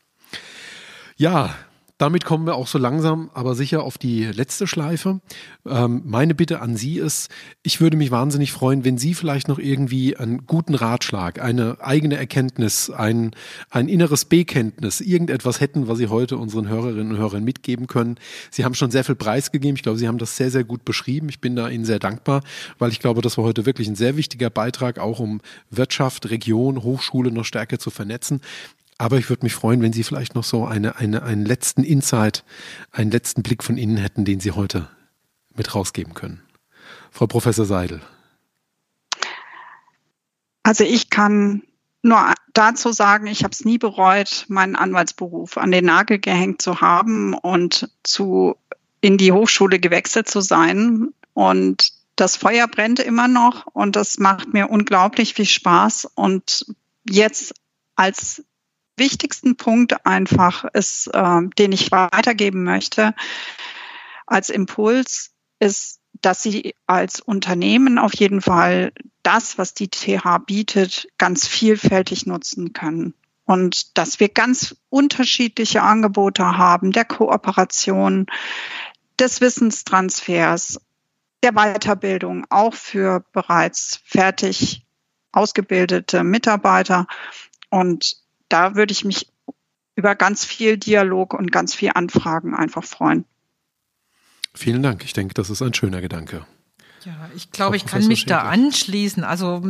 Ja, damit kommen wir auch so langsam, aber sicher auf die letzte Schleife. Ähm, meine Bitte an Sie ist, ich würde mich wahnsinnig freuen, wenn Sie vielleicht noch irgendwie einen guten Ratschlag, eine eigene Erkenntnis, ein, ein inneres Bekenntnis, irgendetwas hätten, was Sie heute unseren Hörerinnen und Hörern mitgeben können. Sie haben schon sehr viel preisgegeben. Ich glaube, Sie haben das sehr, sehr gut beschrieben. Ich bin da Ihnen sehr dankbar, weil ich glaube, das war heute wirklich ein sehr wichtiger Beitrag, auch um Wirtschaft, Region, Hochschule noch stärker zu vernetzen. Aber ich würde mich freuen, wenn Sie vielleicht noch so eine, eine, einen letzten Insight, einen letzten Blick von Ihnen hätten, den Sie heute mit rausgeben können. Frau Professor Seidel. Also ich kann nur dazu sagen, ich habe es nie bereut, meinen Anwaltsberuf an den Nagel gehängt zu haben und zu in die Hochschule gewechselt zu sein. Und das Feuer brennt immer noch und das macht mir unglaublich viel Spaß. Und jetzt als wichtigsten Punkt einfach ist, äh, den ich weitergeben möchte als Impuls, ist, dass Sie als Unternehmen auf jeden Fall das, was die TH bietet, ganz vielfältig nutzen können. Und dass wir ganz unterschiedliche Angebote haben, der Kooperation, des Wissenstransfers, der Weiterbildung, auch für bereits fertig ausgebildete Mitarbeiter. Und da würde ich mich über ganz viel Dialog und ganz viel Anfragen einfach freuen. Vielen Dank. Ich denke, das ist ein schöner Gedanke. Ja, ich glaube, ich kann mich da anschließen. Also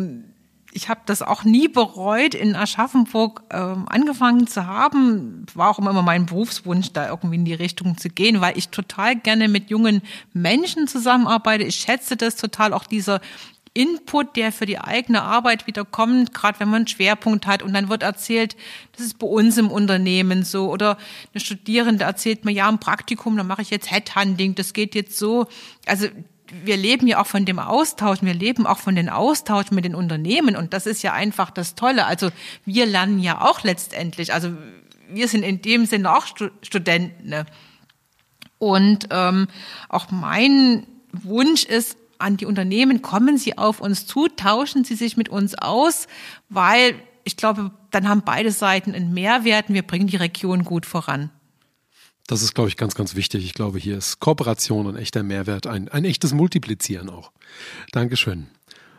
ich habe das auch nie bereut, in Aschaffenburg äh, angefangen zu haben. War auch immer mein Berufswunsch, da irgendwie in die Richtung zu gehen, weil ich total gerne mit jungen Menschen zusammenarbeite. Ich schätze das total, auch dieser Input, der für die eigene Arbeit wieder kommt, gerade wenn man einen Schwerpunkt hat und dann wird erzählt, das ist bei uns im Unternehmen so oder eine Studierende erzählt mir, ja, im Praktikum, da mache ich jetzt Headhunting, das geht jetzt so. Also wir leben ja auch von dem Austausch, wir leben auch von den Austausch mit den Unternehmen und das ist ja einfach das Tolle. Also wir lernen ja auch letztendlich, also wir sind in dem Sinne auch Studenten. Ne? Und ähm, auch mein Wunsch ist, an die Unternehmen, kommen Sie auf uns zu, tauschen Sie sich mit uns aus, weil ich glaube, dann haben beide Seiten einen Mehrwert und wir bringen die Region gut voran. Das ist, glaube ich, ganz, ganz wichtig. Ich glaube, hier ist Kooperation ein echter Mehrwert, ein, ein echtes Multiplizieren auch. Dankeschön.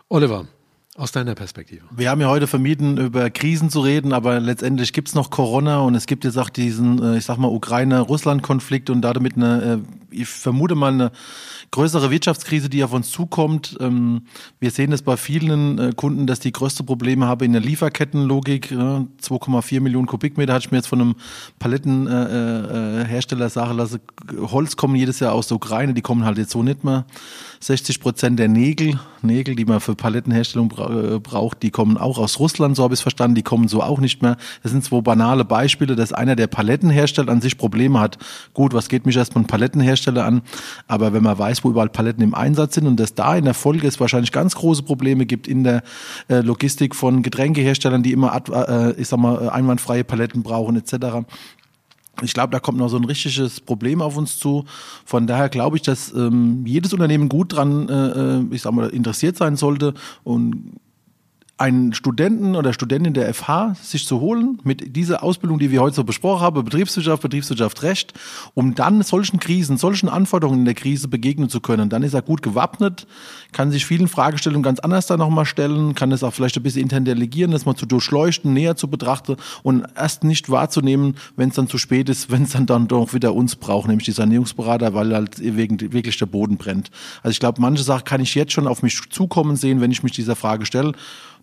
Oliver, aus deiner Perspektive. Wir haben ja heute vermieden, über Krisen zu reden, aber letztendlich gibt es noch Corona und es gibt jetzt auch diesen, äh, ich sag mal, Ukraine-Russland-Konflikt und damit eine, äh, ich vermute mal, eine größere Wirtschaftskrise, die auf uns zukommt. Ähm, wir sehen es bei vielen äh, Kunden, dass die größte Probleme haben in der Lieferkettenlogik. 2,4 Millionen Kubikmeter hatte ich mir jetzt von einem Palettenhersteller sagen lassen. Holz kommen jedes Jahr aus der Ukraine, die kommen halt jetzt so nicht mehr. 60 Prozent der Nägel, Nägel, die man für Palettenherstellung äh, braucht, die kommen auch aus Russland, so habe ich es verstanden, die kommen so auch nicht mehr. Das sind zwei banale Beispiele, dass einer, der Palettenhersteller an sich Probleme hat. Gut, was geht mich erstmal ein Palettenhersteller an? Aber wenn man weiß, wo überall Paletten im Einsatz sind und dass da in der Folge es wahrscheinlich ganz große Probleme gibt in der äh, Logistik von Getränkeherstellern, die immer, äh, ich sag mal, einwandfreie Paletten brauchen etc Ich glaube, da kommt noch so ein richtiges Problem auf uns zu. Von daher glaube ich, dass ähm, jedes Unternehmen gut dran, äh, äh ich sag mal, interessiert sein sollte und einen Studenten oder Studentin der FH sich zu holen mit dieser Ausbildung, die wir heute so besprochen haben, Betriebswirtschaft, Betriebswirtschaft, Recht, um dann solchen Krisen, solchen Anforderungen in der Krise begegnen zu können. Dann ist er gut gewappnet, kann sich vielen Fragestellungen ganz anders da nochmal stellen, kann es auch vielleicht ein bisschen intern delegieren, das mal zu durchleuchten, näher zu betrachten und erst nicht wahrzunehmen, wenn es dann zu spät ist, wenn es dann, dann doch wieder uns braucht, nämlich die Sanierungsberater, weil halt wegen, wirklich der Boden brennt. Also ich glaube, manche Sachen kann ich jetzt schon auf mich zukommen sehen, wenn ich mich dieser Frage stelle.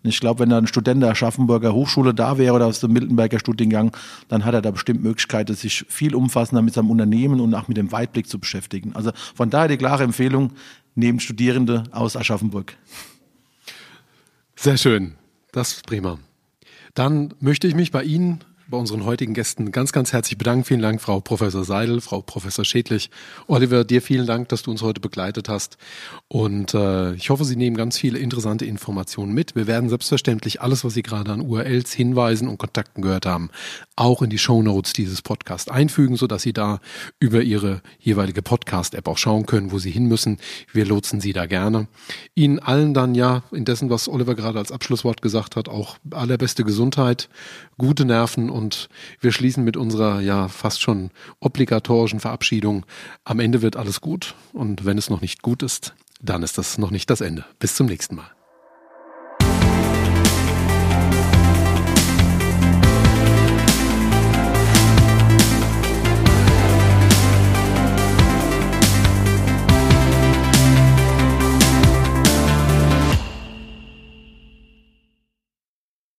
Und ich glaube, wenn da ein Student der Aschaffenburger Hochschule da wäre oder aus dem Miltenberger Studiengang, dann hat er da bestimmt Möglichkeiten, sich viel umfassender mit seinem Unternehmen und auch mit dem Weitblick zu beschäftigen. Also von daher die klare Empfehlung, neben Studierende aus Aschaffenburg. Sehr schön. Das ist prima. Dann möchte ich mich bei Ihnen bei unseren heutigen Gästen ganz, ganz herzlich bedanken. Vielen Dank, Frau Professor Seidel, Frau Professor Schädlich. Oliver, dir vielen Dank, dass du uns heute begleitet hast. Und äh, ich hoffe, Sie nehmen ganz viele interessante Informationen mit. Wir werden selbstverständlich alles, was Sie gerade an URLs, Hinweisen und Kontakten gehört haben, auch in die Show Notes dieses Podcasts einfügen, sodass Sie da über Ihre jeweilige Podcast-App auch schauen können, wo Sie hin müssen. Wir lotsen Sie da gerne. Ihnen allen dann ja, indessen, was Oliver gerade als Abschlusswort gesagt hat, auch allerbeste Gesundheit, gute Nerven und und wir schließen mit unserer ja fast schon obligatorischen Verabschiedung. Am Ende wird alles gut und wenn es noch nicht gut ist, dann ist das noch nicht das Ende. Bis zum nächsten Mal.